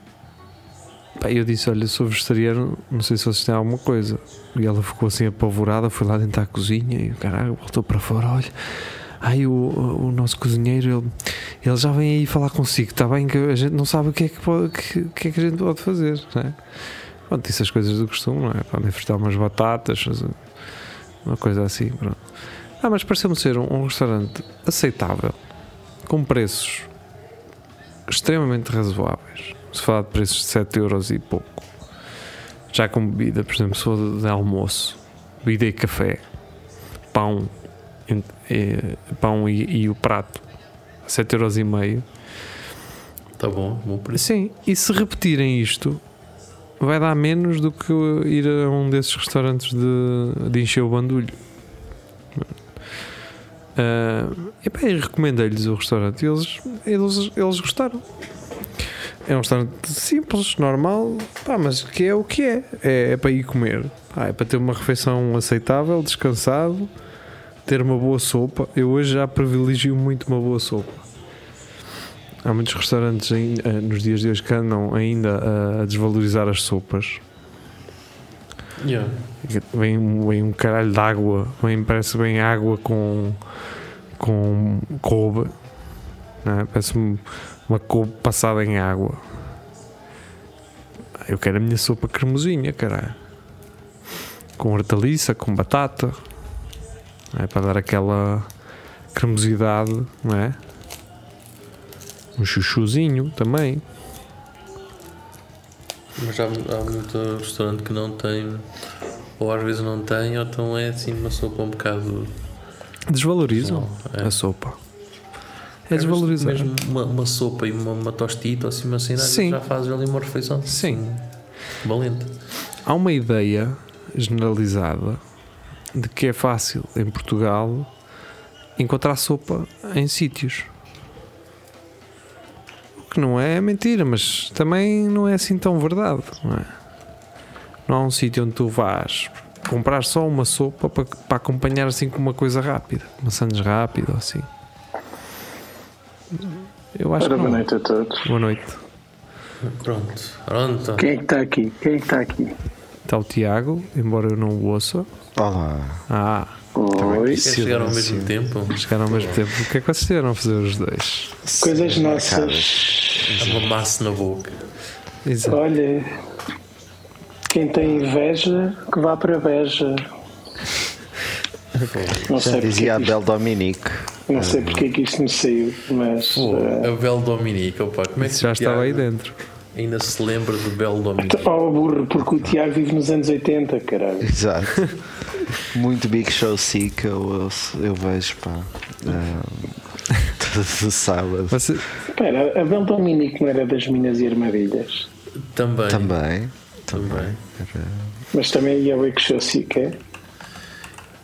Pá, eu disse: Olha, sou vegetariano, não sei se vocês têm alguma coisa. E ela ficou assim apavorada, foi lá dentro da cozinha e o caralho voltou para fora: Olha, ai, o, o nosso cozinheiro, ele, ele já vem aí falar consigo, está bem? Que a gente não sabe o que é que, pode, que, que, é que a gente pode fazer, não é? Pronto, disse as coisas do costume, não é? Podem fritar umas batatas, uma coisa assim, pronto. Ah, mas pareceu-me ser um, um restaurante aceitável, com preços extremamente razoáveis. Se falar de preços de 7 euros e pouco. Já com bebida, por exemplo, se for de, almoço, bebida e café, pão, e, e- pão e, e o prato, 7 euros e meio. Tá bom, bom preço. Sim, e se repetirem isto, vai dar menos do que ir a um desses restaurantes de, de encher o bandulho. Uh, epá, e recomendei-lhes o restaurante eles, eles, eles gostaram. É um restaurante simples, normal, pá, mas que é o que é. É, é para ir comer. É para ter uma refeição aceitável, descansado, ter uma boa sopa. Eu hoje já privilegio muito uma boa sopa. Há muitos restaurantes eh, nos dias de hoje que andam ainda a desvalorizar as sopas. Yeah. Vem, vem um caralho de água, vem, parece bem água com, com couve, é? parece um- uma couve passada em água. Eu quero a minha sopa cremosinha, caralho, com hortaliça, com batata, é? para dar aquela cremosidade, não é? Um chuchuzinho também. Mas há, há muito restaurante que não tem, ou às vezes não tem, ou então é assim uma sopa um bocado. Desvalorizam É. a sopa. É desvalorizar. Mesmo uma, uma sopa e uma, uma tostita, ou assim, uma cena, Sim. já fazes ali uma refeição. Sim. Valente. Há uma ideia generalizada de que é fácil em Portugal encontrar sopa em sítios. Que não é mentira, mas também não é assim tão verdade. Não, é? não há um sítio onde tu vais comprar só uma sopa para, para acompanhar assim com uma coisa rápida, uma sandes rápida ou assim. Eu acho Ora, que boa não. noite a todos. Boa noite. Pronto. Pronto. Quem é que está aqui? Quem é que está aqui? Está o Tiago, embora eu não o ouça. Olá. Ah, Oi. Queres chegar ao mesmo Silêncio. tempo? chegaram ao mesmo tempo. O que é que vocês tiveram a fazer os dois? Coisas Sim, nossas. Massa na boca. Exato. Olha, quem tem inveja, que vá para a veja. Não Já sei porque, dizia a é isto, Bel Dominique. não sei porque é que isto me saiu, mas Pô, eh, a Bel Dominique, opa, como é que já estava aí dentro. Ainda se lembra do Bel Dominique? oh burro, porque o Tiago vive nos anos 80, caralho. Exato. Muito Big Show Sick eu, ouço- eu vejo, pá. Ah, Todos os sábados. Você, Espera, a Bel Dominique não era das Minas e Armadilhas, Também. Também. Também. mas também ia o Big Show Sick, é?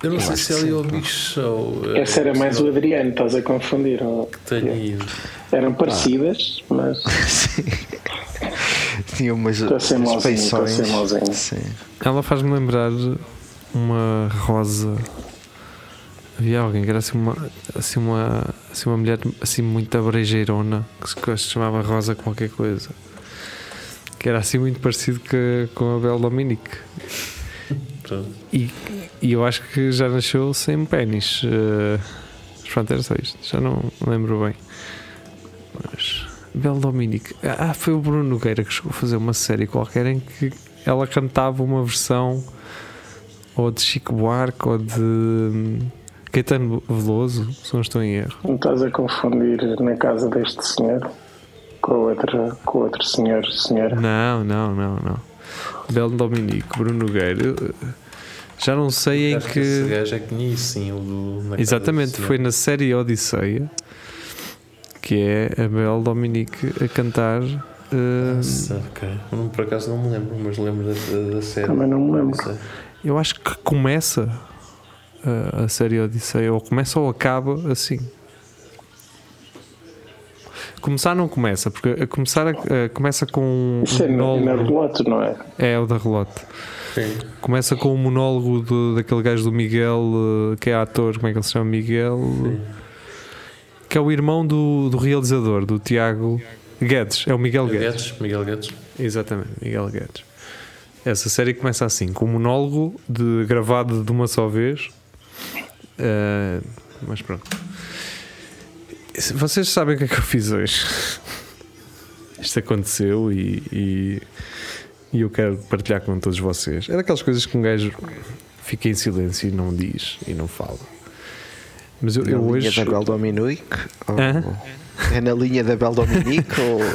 Eu não sei acho se que ali sim, o. Big Show. eh, Essa era mais o Adriano, estás a confundir. ou- Tenho ido. Eram parecidas, mas Sim. Tinha umas. Sim. ela faz-me lembrar uma rosa. Havia alguém que era assim uma, assim uma, assim uma mulher assim muito abrejeirona que se, chamava Rosa qualquer coisa. Que era assim muito parecido que, com a Bel Dominique. Pronto. E, e eu acho que já nasceu sem pênis. eh, mas pronto, era só isto. Já não me lembro bem. Mas. Bel Dominique. Ah, foi o Bruno Nogueira que chegou a fazer uma série qualquer em que ela cantava uma versão ou de Chico Buarque ou de hum, Caetano Veloso, se não estou em erro. Não estás a confundir na casa deste senhor com o outro, com outro senhor, senhora. Não, não, não, não. Bel Dominique, Bruno Nogueira. Já não sei em Acho que esse gajo é que sim, o do. na casa Exatamente, foi na série Odisseia que é a Bel Dominique a cantar. eh, Nossa, ok. Por acaso não me lembro, mas lembro da, da, série. Também não me lembro. Eu acho que começa a, a série Odisseia, ou começa ou acaba assim. Começar não começa, porque a começar a- a- começa com um Isso é na, na monólogo. relote, não é? É o da relote. Sim. Começa com um monólogo do- daquele gajo do Miguel, eh, que é ator, como é que ele se chama? Miguel. Sim. Que é o irmão do, do realizador, do Tiago Guedes. É o Miguel Guedes. Guedes, Miguel Guedes. Exatamente, Miguel Guedes. Essa série começa assim, com um monólogo de, gravado de uma só vez. Eh, mas pronto. Vocês sabem o que é que eu fiz hoje? Isto aconteceu e, e, e eu quero partilhar com todos vocês. É daquelas coisas que um gajo fica em silêncio e não diz e não fala. Mas eu, Na eu linha hoje. da Bel Dominique? Ou- Hã? É na linha da Bel Dominique ou.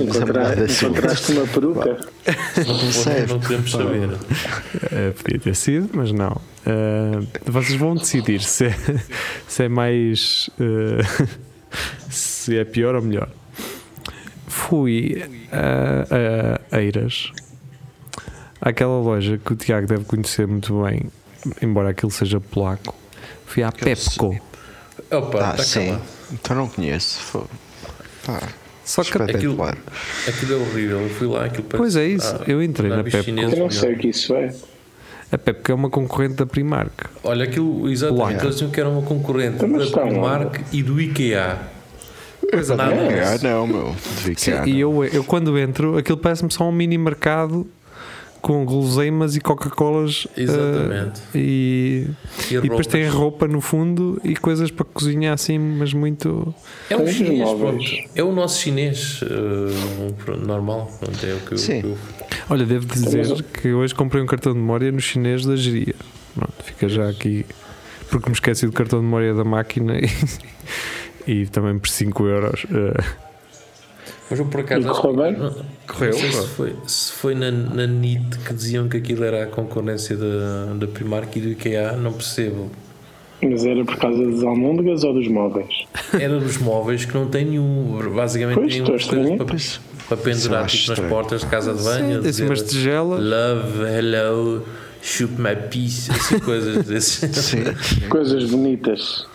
A? Encontraste uma peruca? Não sei. Não podemos saber. Uh, podia ter sido, mas não. Uh, vocês vão decidir se é, se é mais. uh, se é pior ou melhor. Fui a, a Eiras, àquela loja que o Tiago deve conhecer muito bem, embora aquilo seja polaco, Fui à Pepco. Opa, Ah, está sim. calado. Então não conheço. Pá, Só que. espetacular. Aquilo é horrível. Eu fui lá, aquilo parece- Pois é isso, Ah, eu entrei na Pepco. chineses, Eu não sei o que isso é. A Pepco é uma concorrente da Primark. Olha, aquilo, exatamente, eles diziam que era uma concorrente Então, mas da Primark e do IKEA. Nada Ah, disso. não, meu. Devia que Sim, e eu, eu quando entro, aquilo parece-me só um mini mercado com guloseimas e Coca-Colas. eh, Exatamente. e, E, e depois tem roupa no fundo e coisas para cozinhar assim, mas muito. É um chinês, pronto. É o nosso chinês uh, normal. Pronto, é o que eu, Sim. que eu- Olha, devo dizer que hoje comprei um cartão de memória no chinês da geria. Pronto, fica já aqui. Porque me esqueci do cartão de memória da máquina e, e também por 5 euros. eh, Mas eu por acaso. E correu bem? Não, Correu, não sei se foi, se foi na, na NIT que diziam que aquilo era a concorrência da, da Primark e do IKEA, não percebo. Mas era por causa das almôndegas ou dos móveis? Era dos móveis que não tem nenhum. Basicamente Pois, tem umas coisas para, Pois, para pendurar acho tipo, nas portas de casa de banho. Sim, dizer, umas tigelas. Love, hello, shoot my piece, assim coisas desses. sim. Coisas bonitas.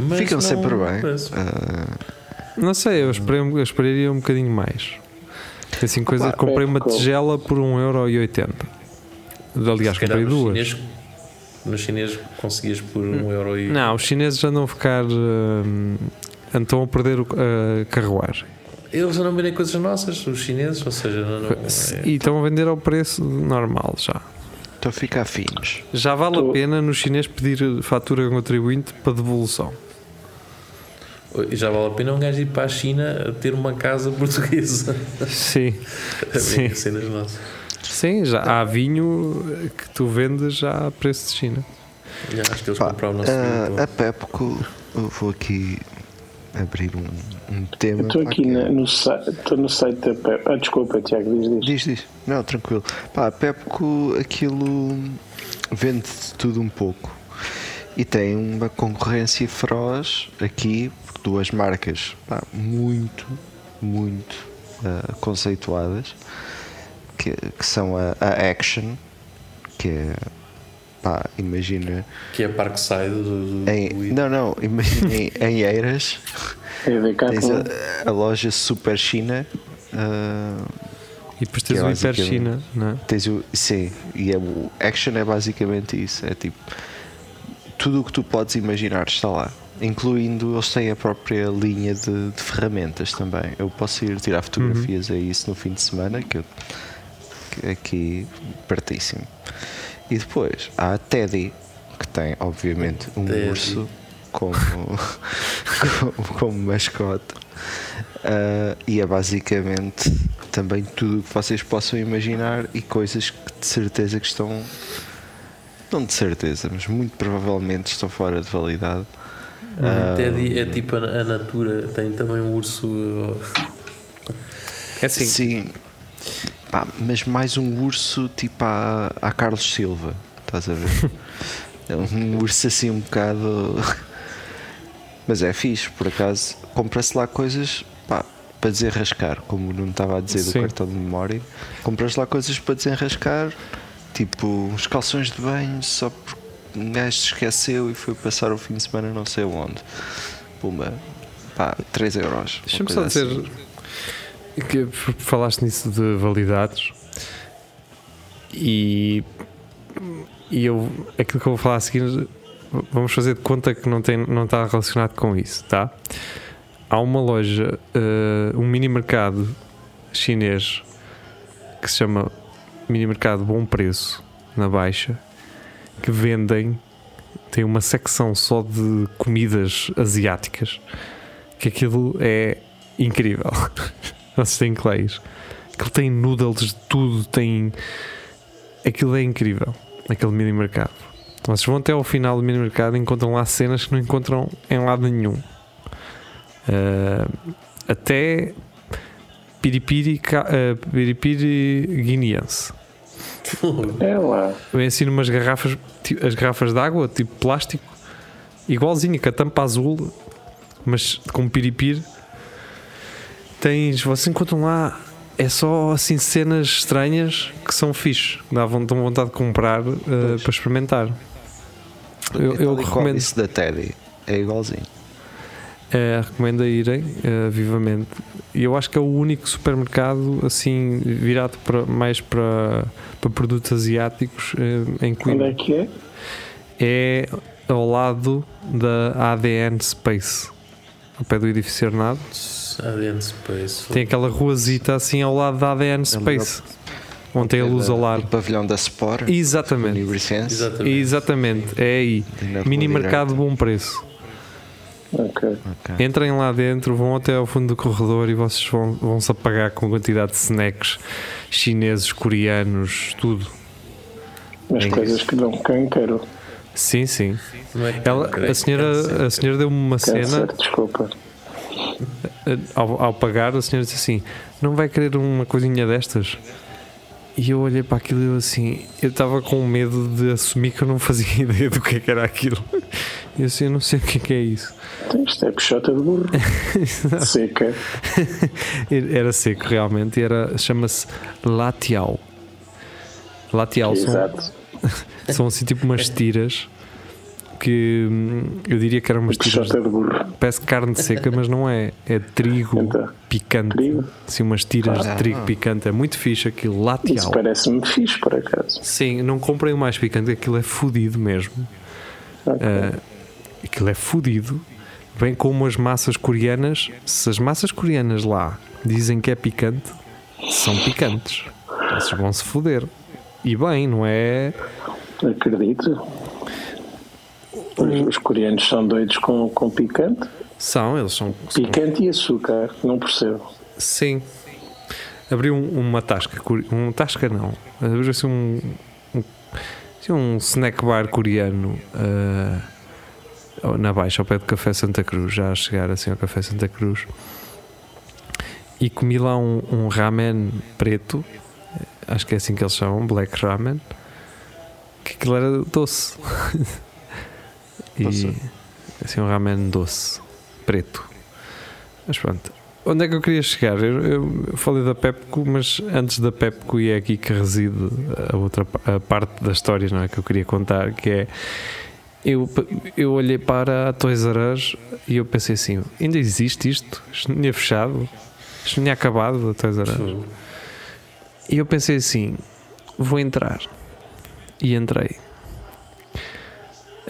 Mas Ficam não sempre bem. parece. Não sei, eu, esperei, eu esperaria um bocadinho mais. Assim, coisa, Pá, comprei uma Pepco. tigela por 1,80€. Aliás, comprei duas. chinês, no chinês conseguias por um euro e. Não, os chineses andam a ficar. hum, andam a perder o- a carruagem. Eles não vendem coisas nossas, os chineses, ou seja, não, não, é- E estão a vender ao preço normal já. Estou a ficar finos. Já vale a Tô- pena no chinês pedir fatura contribuinte para devolução. Já vale a pena um gajo ir para a China a ter uma casa portuguesa Sim, Sim. vender cenas nossas. sim, já há vinho que tu vendes já a preço de China. Já, acho que eles Pá, compraram o nosso ah, vinho. a Pepco, eu vou aqui abrir um, um tema. Estou aqui que- na- no, site, estou no site da Pep. Ah, desculpa, Tiago, diz, diz. Diz, diz. Não, tranquilo. Pá, a Pepco, aquilo vende de tudo um pouco. E tem uma concorrência feroz aqui, duas marcas pá, muito, muito ah, conceituadas, que, que são a, a Action, que é, pá, imagina, Que é Parkside do, do, em, do- não, não, imagina em, em Eiras, É tens a, a loja Super China, ah, E depois tens é o Hiper China, não é? Tens o, sim, e é, o action é basicamente isso. É tipo tudo o que tu podes imaginar está lá. Incluindo, eles têm a própria linha de, de ferramentas também. Eu posso ir tirar fotografias a isso no fim de semana, que eu que aqui pertíssimo. E depois há a Teddy, que tem obviamente um Teddy. urso como, como, como mascote. Ah, e é basicamente também tudo o que vocês possam imaginar e coisas que de certeza que estão não de certeza, mas muito provavelmente estão fora de validade. Ah, Teddy é tipo a, a Natura, tem também um urso. É assim, Sim, Pá, mas mais um urso tipo a, a Carlos Silva, estás a ver? É um urso assim um bocado. Mas é fixe, por acaso. Compra-se lá coisas pá, para desenrascar, como não estava a dizer do Sim. cartão de memória. Compras lá coisas para desenrascar, tipo uns calções de banho, só porque um gajo se esqueceu e foi passar o fim de semana não sei onde. Pumba, pá, 3 euros. Deixa-me só dizer assim. que falaste nisso de validades e, e eu aquilo que eu vou falar a seguir vamos fazer de conta que não, tem, não está relacionado com isso, tá? Há uma loja, eh, um mini mercado chinês que se chama Mini Mercado Bom Preço na Baixa que vendem tem uma secção só de comidas asiáticas que aquilo é incrível. Vocês têm que ler. Aquilo tem noodles de tudo, tem. Aquilo é incrível, aquele mini mercado. Vocês vão até ao final do mini mercado e encontram lá cenas que não encontram em lado nenhum. Ah, até piripiri, ah, piripiri guineense. É lá. Vem assim umas garrafas, as garrafas de água, tipo plástico, igualzinha, com a tampa azul, mas com piripir. Tens, vocês encontram lá, é só assim cenas estranhas que são fixe, dá von- dão vontade de comprar eh, para experimentar. Eu, É eu recomendo, Isso da Teddy é igualzinho. É, recomendo a irem eh, vivamente. E eu acho que é o único supermercado assim virado para, mais para, para produtos asiáticos eh, em Onde Coimbra. é que é? É ao lado da ADN Space, ao pé do edifício Arnado. ADN Space. Tem aquela ruazita assim ao lado da ADN Space, onde tem a luz solar. O pavilhão da Sport. Exatamente. Exatamente. Exatamente, é aí. Mini mercado bom preço. Ok. Ok. Entrem lá dentro, vão até ao fundo do corredor e vocês vão, vão se apagar com quantidade de snacks chineses, coreanos, tudo. As É coisas isso. que dão quero. Sim, sim. Não é que- Ela, a senhora, a senhora deu-me uma Câncer, cena, desculpa. ao, ao pagar, a senhora disse assim: Não vai querer uma coisinha destas? E eu olhei para aquilo e eu assim, eu estava com medo de assumir que eu não fazia ideia do que é que era aquilo. E eu assim, eu não sei o que é que é isso. Isto é peixota de burro. Seca. Era seco realmente, e era, chama-se Latial. Latial são, Exato. são assim tipo umas tiras que hum, eu diria que eram umas tiras, de burro. parece carne seca, mas não é, é trigo Então, picante. trigo? Assim, umas tiras de Ah. trigo picante, é muito fixe aquilo, Isso Latial. parece-me fixe, por acaso. Sim, não comprei o mais picante, aquilo é fodido mesmo. Ok. Ah, aquilo é fodido. Vem com umas massas coreanas. Se as massas coreanas lá dizem que é picante, são picantes. Vocês vão se foder. E bem, não é? Acredito. Os, os coreanos são doidos com, com picante. São, eles são. são- Picante e açúcar, não percebo. sim. Abriu um- uma tasca. Um tasca não. Abriu assim um. um, assim, um snack bar coreano. ah, na Baixa, ao pé do Café Santa Cruz, já a chegar assim ao Café Santa Cruz. E comi lá um, um ramen preto, acho que é assim que eles chamam, black ramen, que aquilo era doce. e assim um ramen doce, preto. Mas pronto. Onde é que eu queria chegar? Eu, eu- eu falei da Pepco, mas antes da Pepco e é aqui que reside a outra a parte da história, não é que eu queria contar, que é eu, eu olhei para a Toys R Us e eu pensei assim, ainda existe isto? Isto não tinha fechado? Isto não tinha acabado a Toys R Us? E eu pensei assim, vou entrar. E entrei.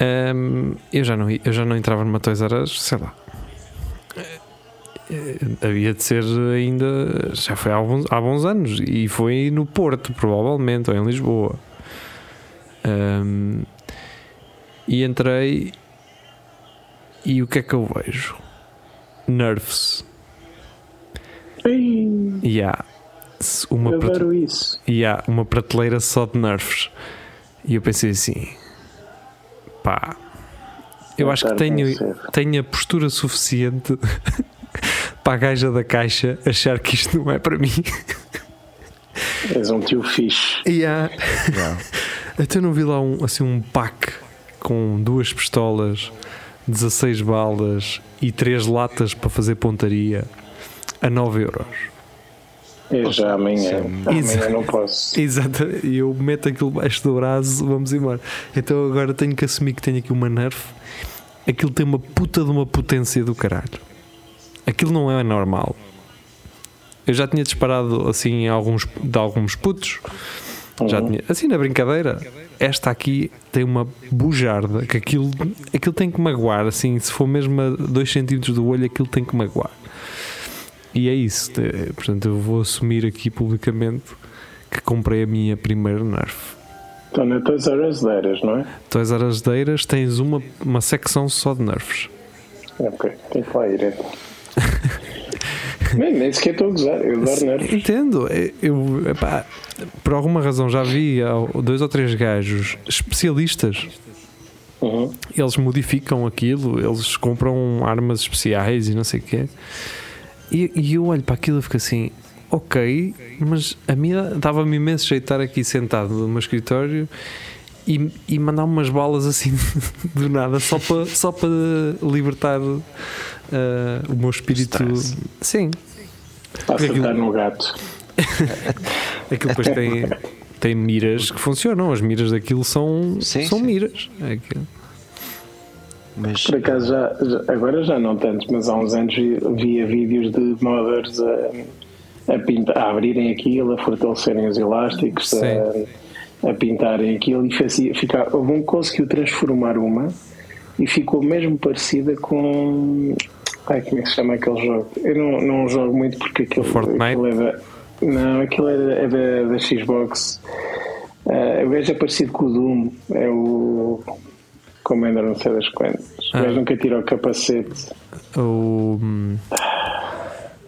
Ahm, eu, já não, eu já não entrava numa Toys R Us, sei lá. Eh, Havia de ser ainda. Já foi há bons, há bons anos. E foi no Porto, provavelmente, ou em Lisboa. Ahm, e entrei. E o que é que eu vejo? Nerfs. E há uma, prate- isso. e há uma prateleira só de nerfs. E eu pensei assim: pá, eu acho que tenho, tenho a postura suficiente para a gaja da caixa achar que isto não é para mim. És um tio fixe. E há. Yeah. Até não vi lá um, assim, um pack com duas pistolas, 16 balas e três latas para fazer pontaria a 9 euros. É já amanhã. Amanhã Exato. não posso. Exato, e eu meto aquilo baixo do braço, vamos embora. Então agora tenho que assumir que tenho aqui uma Nerf. Aquilo tem uma puta de uma potência do caralho. Aquilo não é normal. Eu já tinha disparado assim alguns, de alguns putos. Já Uhum. tinha, assim na brincadeira. Esta aqui tem uma bujarda que aquilo, aquilo tem que magoar. Assim, se for mesmo a 2 cm do olho, aquilo tem que magoar. E é isso. Portanto, eu vou assumir aqui publicamente que comprei a minha primeira Nerf. Então na Toys R Us deras, não é? Toys R Us Deiras tens uma, uma secção só de Nerfs. Ok, tem que lá ir. então. Nem, nem sequer estou a gozar, eu nerfs. Entendo. eh, Eu, epá, por alguma razão já vi dois ou três gajos especialistas. Uhum. Eles modificam aquilo, eles compram armas especiais e não sei o quê. E, e eu olho para aquilo e fico assim, ok, mas a mim dava-me imenso jeito de estar aqui sentado no meu escritório e, e mandar umas balas assim do nada, só para, só para libertar ah, o meu espírito. Sim, Para Aquilo- acertar no gato. aquilo depois tem, tem miras que funcionam, as miras daquilo são, Sim, são sim. miras. É aquilo. Mas Por acaso já, já- agora já não tantos, mas há uns anos vi- via vídeos de modders a, a, pintar, a abrirem aquilo, a fortalecerem os elásticos, a, a pintarem aquilo e fazia, ficar, houve um que conseguiu transformar uma e ficou mesmo parecida com. Ai, como é que se chama aquele jogo? Eu não, não jogo muito porque aquilo, Fortnite? aquilo é da, Não, aquilo é da, é da, da Xbox. Ah, o gajo é parecido com o Doom, é o Commander não sei das quantas. Ah. gajo nunca tira o capacete. O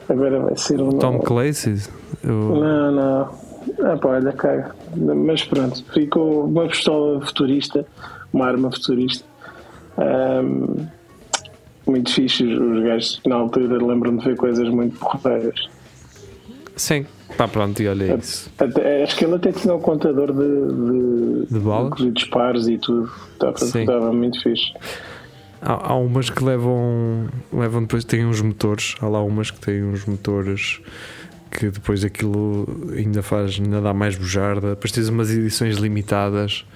Agora vai ser um. Tom Clancy. O, Não, não. Ah, pá, olha, caga. Mas pronto, ficou uma pistola futurista, uma arma futurista. Ahm, muito fixe. Os os gajos, na altura, lembram-me de ver coisas muito porreiras. sim, pá, pronto, e olha isso. Até- acho que ele até tinha o contador de, de, De de disparos e tudo. Estava, muito fixe. Há, há umas que levam, levam depois, têm uns motores. Há lá umas que têm uns motores que depois aquilo ainda faz, ainda dá mais bujarda. Depois tens umas edições limitadas.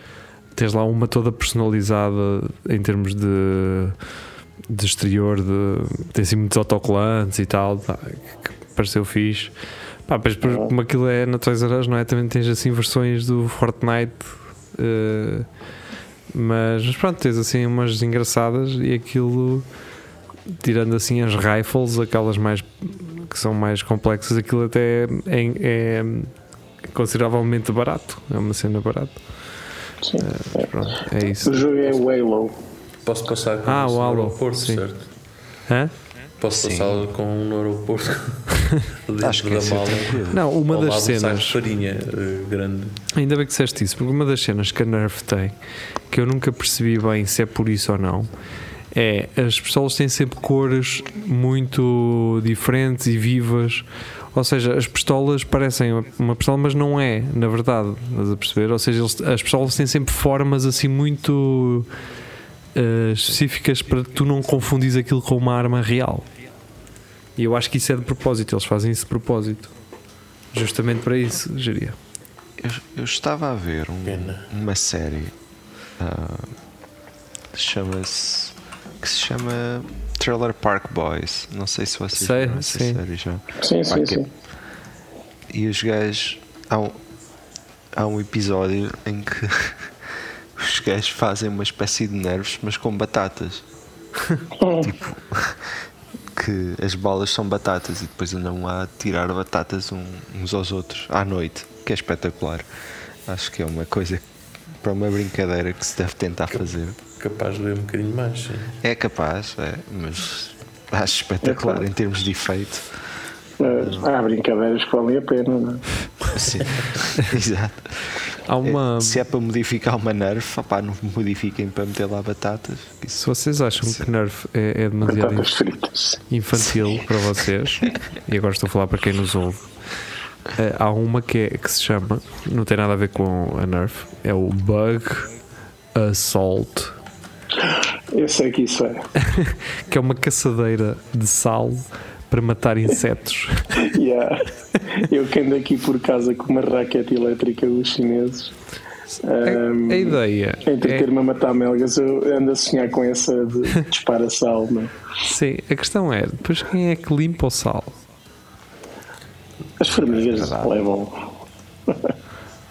Tens lá uma toda personalizada em termos de, de exterior, de, tem assim muitos autocolantes e tal, tá, que pareceu fixe. Pá, depois, depois, como aquilo é na Toys R Us, não é? Também tens assim versões do Fortnite. eh, mas, mas pronto, tens assim umas engraçadas e aquilo, tirando assim as rifles, aquelas mais que são mais complexas, aquilo até é, é consideravelmente barato. É uma cena barata. Sim. Mas pronto, é isso. O jogo é o Halo. Posso passar com Ah, o Halo, aeroporto, sim. certo? Hã? Posso Sim. passá-lo com um no aeroporto acho que da é mala. tranquilo. Não, uma Ao das cenas. de farinha eh, grande. Ainda bem que disseste isso, porque uma das cenas que a Nerf tem, que eu nunca percebi bem se é por isso ou não, é as pistolas têm sempre cores muito diferentes e vivas. Ou seja, as pistolas parecem uma- uma pistola, mas não é, na verdade. Estás a perceber? Ou seja, eles- as pistolas têm sempre formas assim muito eh, específicas para tu não confundires aquilo com uma arma real. E eu acho que isso é de propósito, eles fazem isso de propósito. Justamente para isso, diria. Eu, eu estava a ver um- uma série ah, chama-se que se chama Trailer Park Boys. Não sei se vocês Sei, viram essa sim. série já. Sim, sim, que- sim. E os gajos há um, há um episódio em que os gajos fazem uma espécie de nervos, mas com batatas. tipo que as balas são batatas e depois andam a tirar batatas uns aos outros à noite, que é espetacular. Acho que é uma coisa para uma brincadeira que se deve tentar fazer. Capaz de ler um bocadinho mais. Sim. É capaz, é, mas acho espetacular É claro. em termos de efeito. Mas há brincadeiras que valem a pena, não é? Sim, exato. Há uma. É, Se é para modificar uma nerf, opá, não modifiquem para meter lá batatas. Isso Se vocês acham que Nerf é, é demasiado Batatas fritas. infantil para vocês, e agora estou a falar para quem nos ouve, eh, há uma que, é, que se chama, não tem nada a ver com a Nerf, é o Bug Assault, Eu sei que isso é. que é uma caçadeira de sal para matar insetos. Yeah. Eu que ando aqui por casa com uma raquete elétrica dos chineses. A, a ideia é, Entreter-me a matar melgas, eu ando a sonhar com essa de dispara sal, não é? sim, a questão é, depois quem é que limpa o sal? As formigas Verdade. levam.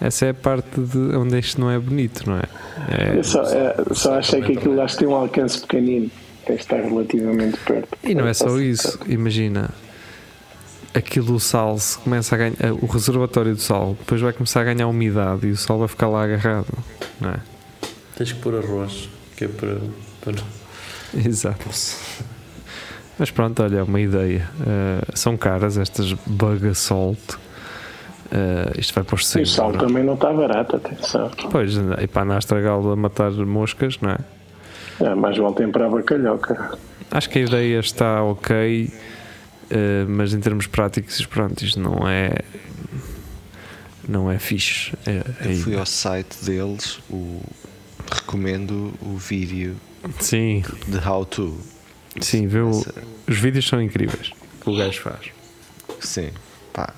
Essa é a parte de onde isto não é bonito, não é? É- Eu só, é, só achei que aquilo acho que tem um alcance pequenino. Tem que estar relativamente perto. E não é só isso, imagina aquilo o sal se começa a ganhar o reservatório do sal, depois vai começar a ganhar umidade e o sal vai ficar lá agarrado, não é? Tens que pôr arroz, que é para. para... Exato. Mas pronto, olha, é uma ideia. Uh, são caras estas bug assault. Uh, isto vai para os E o 100 sal também não está barato, atenção. Pois, e para andar a estragá-lo a matar moscas, não é? É, mais vale temperar bacalhau, cara. Acho que a ideia está ok, eh, mas em termos práticos, pronto, isto não é. Não é fixe. É, é- Eu fui ao site deles, o, recomendo o vídeo sim, de How To. sim, viu? Essa- Os vídeos são incríveis que o gajo faz. Sim, pá.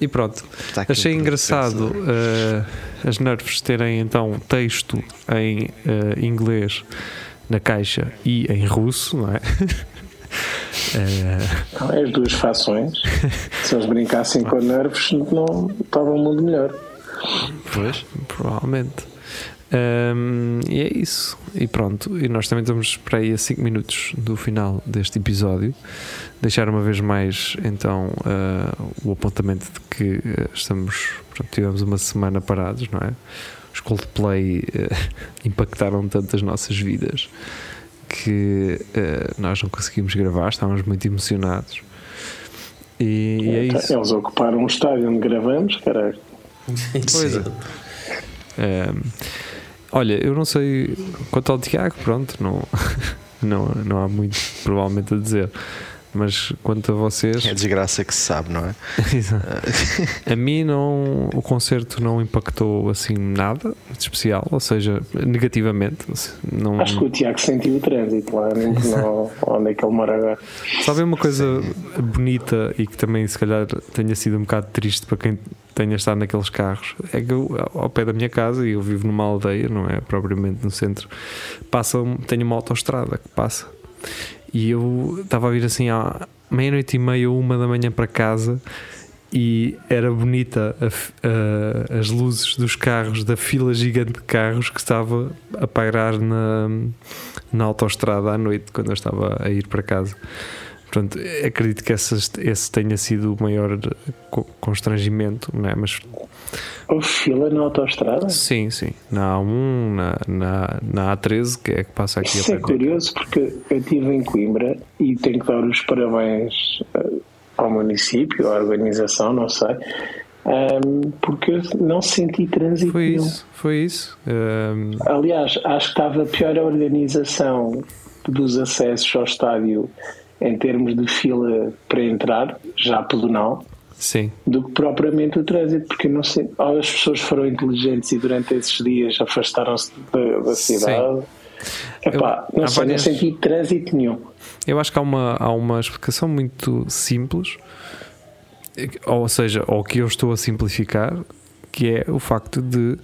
E pronto, aqui achei um engraçado eh, as Nerfs terem então texto em eh, inglês na caixa e em russo, não é? Uh... É as duas fações. Se eles brincassem com nervos, não estava o mundo melhor. Pois, provavelmente. Um, e é isso. E pronto. E nós também estamos para aí a 5 minutos do final deste episódio. Deixar uma vez mais então uh, o apontamento de que uh, estamos. Pronto, tivemos uma semana parados, não é? Os Coldplay uh, impactaram tanto as nossas vidas que nós não conseguimos gravar, estávamos muito emocionados. E, e é isso. Eles ocuparam um estádio onde gravamos, caralho. Pois é. Olha, eu não sei quanto ao Tiago, pronto, não, não, não há muito provavelmente a dizer. Mas quanto a vocês. É a desgraça que se sabe, não é? a mim não, o concerto não impactou assim nada de especial, ou seja, negativamente. Não... Acho que o Tiago sentiu o trânsito lá, não, onde é que ele mora agora. Sabe uma coisa Sim. bonita e que também se calhar tenha sido um bocado triste para quem tenha estado naqueles carros é que eu, ao pé da minha casa e eu vivo numa aldeia, não é propriamente no centro, passa, tenho uma autoestrada que passa e eu estava a vir assim à meia-noite e meia, uma da manhã para casa e era bonita a, a, as luzes dos carros, da fila gigante de carros que estava a pairar na, na autoestrada à noite quando eu estava a ir para casa. Portanto, acredito que esse, esse tenha sido o maior constrangimento, não é? mas Houve fila na autostrada? Sim, sim. Na A1, na, na, na A13, que é que passa aqui Isso é curioso porque eu estive em Coimbra e tenho que dar os parabéns eh, ao município, à organização, não sei, um, ehm, porque não senti trânsito. Foi isso, foi isso. Um... Ehm, Aliás, acho que estava pior a organização dos acessos ao estádio em termos de fila para entrar, já pedonal, Sim. do que propriamente o trânsito, porque não sei, ou as pessoas foram inteligentes e durante esses dias afastaram-se da, da, cidade. Epá, Eu, não sei, várias... não senti trânsito nenhum. Eu acho que há uma, há uma explicação muito simples, ou seja, ou que eu estou a simplificar, que é o facto de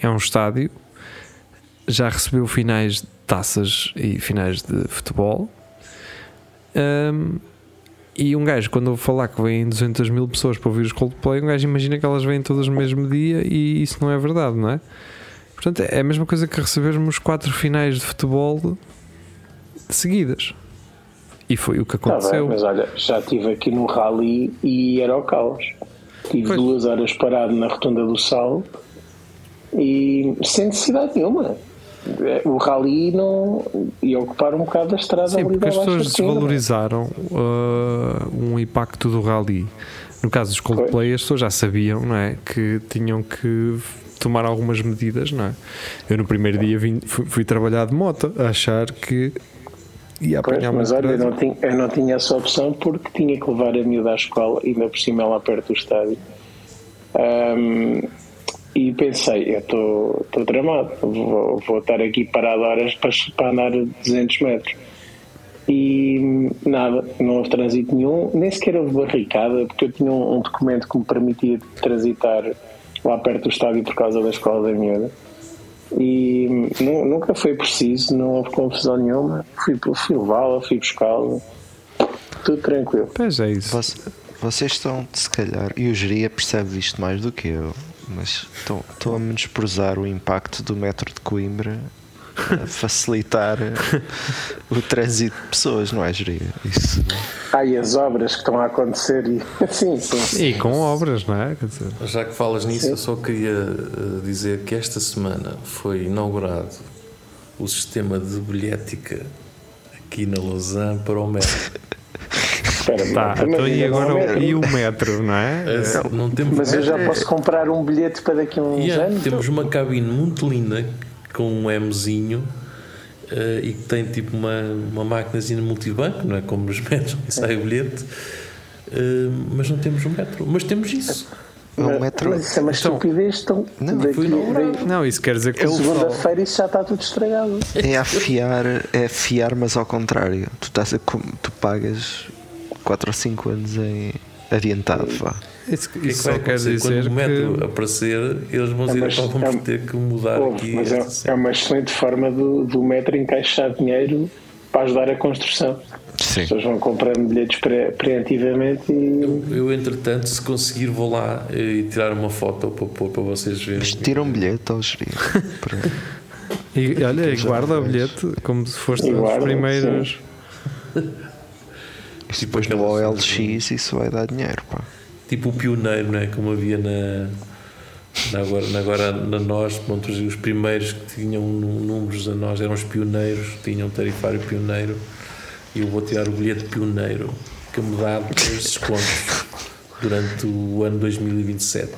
é um estádio, já recebeu finais de taças e finais de futebol. Um, e um gajo, quando eu falar que vêm 200 mil pessoas para ouvir os Coldplay, um gajo imagina que elas vêm todas no mesmo dia e isso não é verdade, não é? Portanto, é a mesma coisa que recebermos quatro finais de futebol seguidas. E foi o que aconteceu. Tá bem, mas olha, já estive aqui no rally e era o caos. Tive pois. duas horas parado na Rotunda do Sal e sem necessidade nenhuma o rally não ia ocupar um bocado da estrada Sim, porque as pessoas desvalorizaram uh, um impacto do rally. No caso dos Coldplay, as pessoas já sabiam não é, que tinham que tomar algumas medidas. Não é? Eu, no primeiro dia, vim, fui, fui trabalhar de moto a achar que ia apanhar pois, Mas olha, eu não, tinha, eu não tinha essa opção porque tinha que levar a miúda à escola, ainda por cima lá perto do estádio. Um, e pensei, eu estou tramado, vou, vou estar aqui parado horas para, para andar 200 metros. E nada, não houve trânsito nenhum, nem sequer houve barricada, porque eu tinha um, um documento que me permitia transitar lá perto do estádio por causa da escola da miúda. E nunca foi preciso, não houve confusão nenhuma. Fui, fui levá-la, fui buscá-la, tudo tranquilo. Pois é isso. Vocês estão, se calhar, e o Geria percebe isto mais do que eu mas estão a menosprezar o impacto do metro de Coimbra a facilitar o trânsito de pessoas, não é, Geria? Isso. Ah, e as obras que estão a acontecer e sim, sim. E com obras, não é? Dizer... Já que falas nisso, sim. eu só queria eh, dizer que esta semana foi inaugurado o sistema de bilhética aqui na Lausanne para o metro. Espera, tá, então e agora e o metro, não é? é não temos mas eu já posso comprar um bilhete para daqui a uns yeah, anos? Temos uma cabine muito linda com um Mzinho uh, e que tem tipo uma, uma máquinazinha multibanco, não é? Como nos metros que sai o bilhete. Uh, mas não temos um metro. Mas temos isso. Mas, metro... mas isso é uma então, estupidez. Então, não, daqui, daqui, não, isso quer dizer que. É segunda-feira isso já está tudo estragado. É afiar, é afiar, mas ao contrário. Tu, estás a, tu pagas 4 ou 5 anos em adiantado. Vá. Isso, que é que isso vai só quer acontecer? Quando dizer o metro que. aparecer, eles vão É dizer que vamos é- ter que mudar Ouve, aqui. mas é, esta é uma excelente forma do, do metro encaixar dinheiro para ajudar a construção. As Sim. pessoas vão comprando bilhetes pre preventivamente e Eu, entretanto, se conseguir, vou lá eh, e tirar uma foto para pôr para vocês verem. Mas tira um bilhete ao gerir. Para- E, olha, e guarda o bilhete como se fosse E os primeiros. E depois no OLX isso vai dar dinheiro, pá. Tipo o pioneiro, né? como havia na. na agora, na, agora na nós, pronto, os, os primeiros que tinham nú- números a nós eram os pioneiros, tinham tarifário pioneiro. E eu vou tirar o bilhete pioneiro que me dá descontos durante o ano 2027.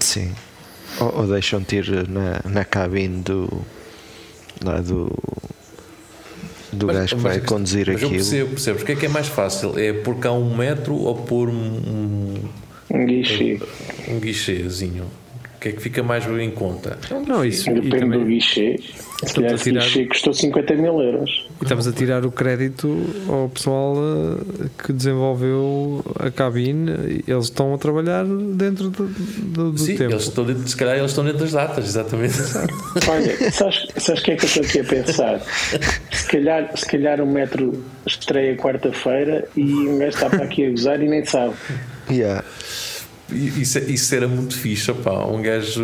Sim. Ou, ou deixam-te ir na, na cabine do. Lá do. Gajo que vai conduzir mas eu aquilo. percebo, percebes? O que é que é mais fácil? É pôr cá um metro ou pôr um, um, um guichê. um guichêzinho? O que é que fica mais em conta? Não, isso. E, Depende do também, guichê. Se calhar esse tirar- guichê custou 50 mil euros. e estamos a tirar o crédito ao pessoal eh, que desenvolveu a cabine. Eles estão a trabalhar dentro do, do, do Sim, tempo. eles estão dentro, se calhar eles estão dentro das datas, exatamente. Olha, sabes, sabes o que é que eu estou aqui a pensar? Se calhar, se calhar o metro estreia quarta-feira e um gajo está para aqui a gozar e nem sabe. Yeah. Isso, isso era muito fixe, pá. Um gajo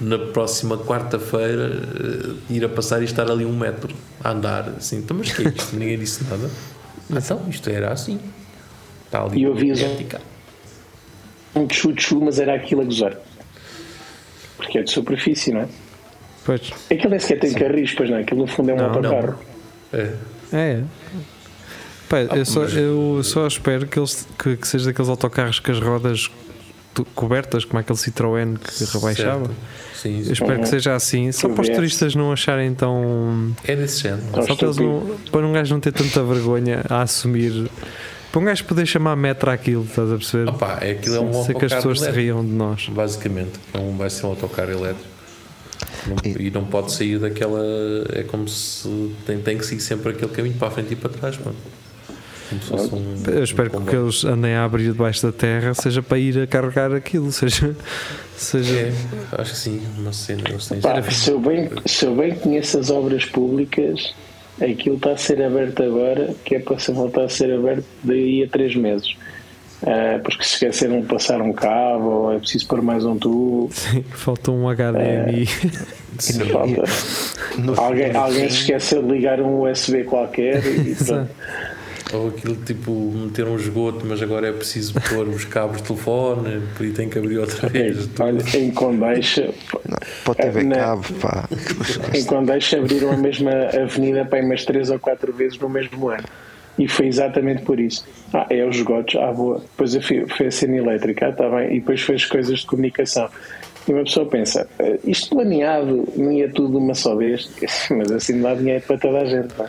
na próxima quarta-feira eh, ir a passar e estar ali um metro a andar assim. Então, mas que é isto? Ninguém disse nada. Então, isto era assim. Está ali. E eu vi. Um tchu-tchu, mas era aquilo a gozar. Porque é de superfície, não é? Pois. Aquilo nem sequer tem carris, pois não. Aquilo no fundo é um Não, autocarro. É. É. Pá, eu, só, mas- eu só espero que, eles, que, que seja daqueles autocarros com as rodas cobertas, como aquele Citroën que rebaixava. Sim, Eu sim. espero que seja assim, só para os Ver. turistas não acharem tão. É desse género. Só para, eles não, para um gajo não ter tanta vergonha a assumir. Para um gajo poder chamar metro aquilo, estás a perceber? Opa, é aquilo é um Sei que as autocarro pessoas se elétrico, riam de nós. Basicamente, é um, vai ser um autocarro elétrico. Não- E- e não pode sair daquela. É como se tem, tem que seguir sempre aquele caminho para a frente e para trás, mano. Um. Eu espero um que o que eles andem a abrir debaixo da terra seja para ir a carregar aquilo, seja. seja É, acho que sim, uma cena. Pá, se, eu bem, se eu bem conheço as obras públicas, aquilo está a ser aberto agora, que é para se voltar a ser aberto daí a três meses. Ah, porque se esqueceram de passar um cabo ou é preciso pôr mais um tubo. Sim, falta um HDMI. Sim. Falta. No Alguém, alguém se esqueceu de ligar um USB qualquer e pronto. Ou aquilo tipo meter um esgoto, mas agora é preciso pôr os cabos de telefone e tem que abrir outra vez. Olha, em Condeixa, não, pode ter Na- cabo, pá. em Condeixa abriram a mesma avenida para umas três ou quatro vezes no mesmo ano. E foi exatamente por isso. Ah, é os esgotos, ah, boa. Depois foi a cena elétrica, ah, está bem. E depois fez coisas de comunicação. E uma pessoa pensa, "Eh, isto planeado não ia tudo de uma só vez, mas assim não dá dinheiro para toda a gente. Não é?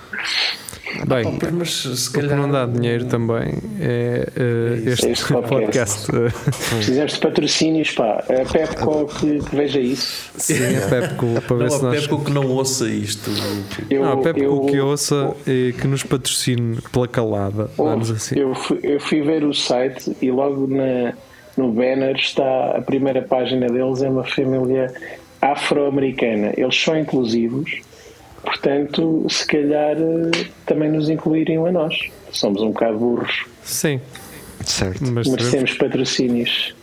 Bem, Pois, mas se o que calhar. não dá dinheiro também é eh, este, Este podcast. podcast. Precisamos de patrocínios, pá. A Pepco que, que veja isso. Sim, a Pepco, para ver Não, se a nós. Pepco que não ouça isto. Eu, Não, a Pepco eu- que ouça e que nos patrocine pela calada. Vamos assim. Eu fui, eu fui ver o site e logo na, no banner está a primeira página deles é uma família afro-americana. Eles são inclusivos, portanto, se calhar eh, também nos incluiriam a nós. Somos um bocado burros, Sim, Certo. mas merecemos patrocínios.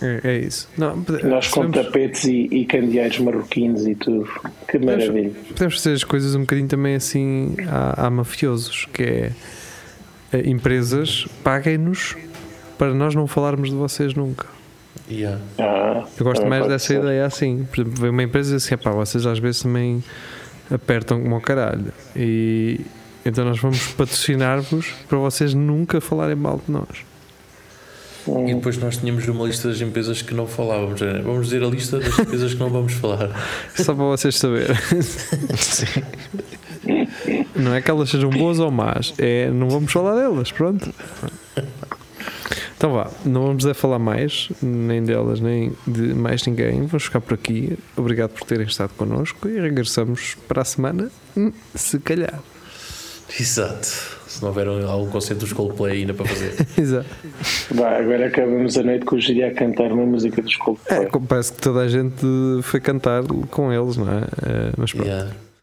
é, é isso. Não, Nós com sabemos- tapetes e, e candeeiros marroquinos e tudo. Que maravilha. Podemos fazer as coisas um bocadinho também assim a, a mafiosos, que é eh, empresas paguem-nos para nós não falarmos de vocês nunca. Yeah. Ah, Eu gosto mais dessa ser. ideia assim. Por exemplo, vem uma empresa e diz assim, "Epá, vocês às vezes também apertam como ao caralho. E então nós vamos patrocinar-vos para vocês nunca falarem mal de nós. Hum. E depois nós tínhamos uma lista das empresas que não falávamos. Era, Vamos dizer a lista das empresas que não vamos falar. Só para vocês saberem. Não é que elas sejam boas ou más, é não vamos falar delas, pronto. Então vá, não vamos a falar mais, nem delas, nem de mais ninguém. Vamos ficar por aqui. Obrigado por terem estado connosco e regressamos para a semana, hum, se calhar. Exato. se não houver algum concerto dos Coldplay ainda para fazer. Exato. Vai, agora acabamos a noite com o Giri a cantar uma música dos Coldplay. É, parece que toda a gente foi cantar com eles, não é? Eh, mas pronto. Yeah.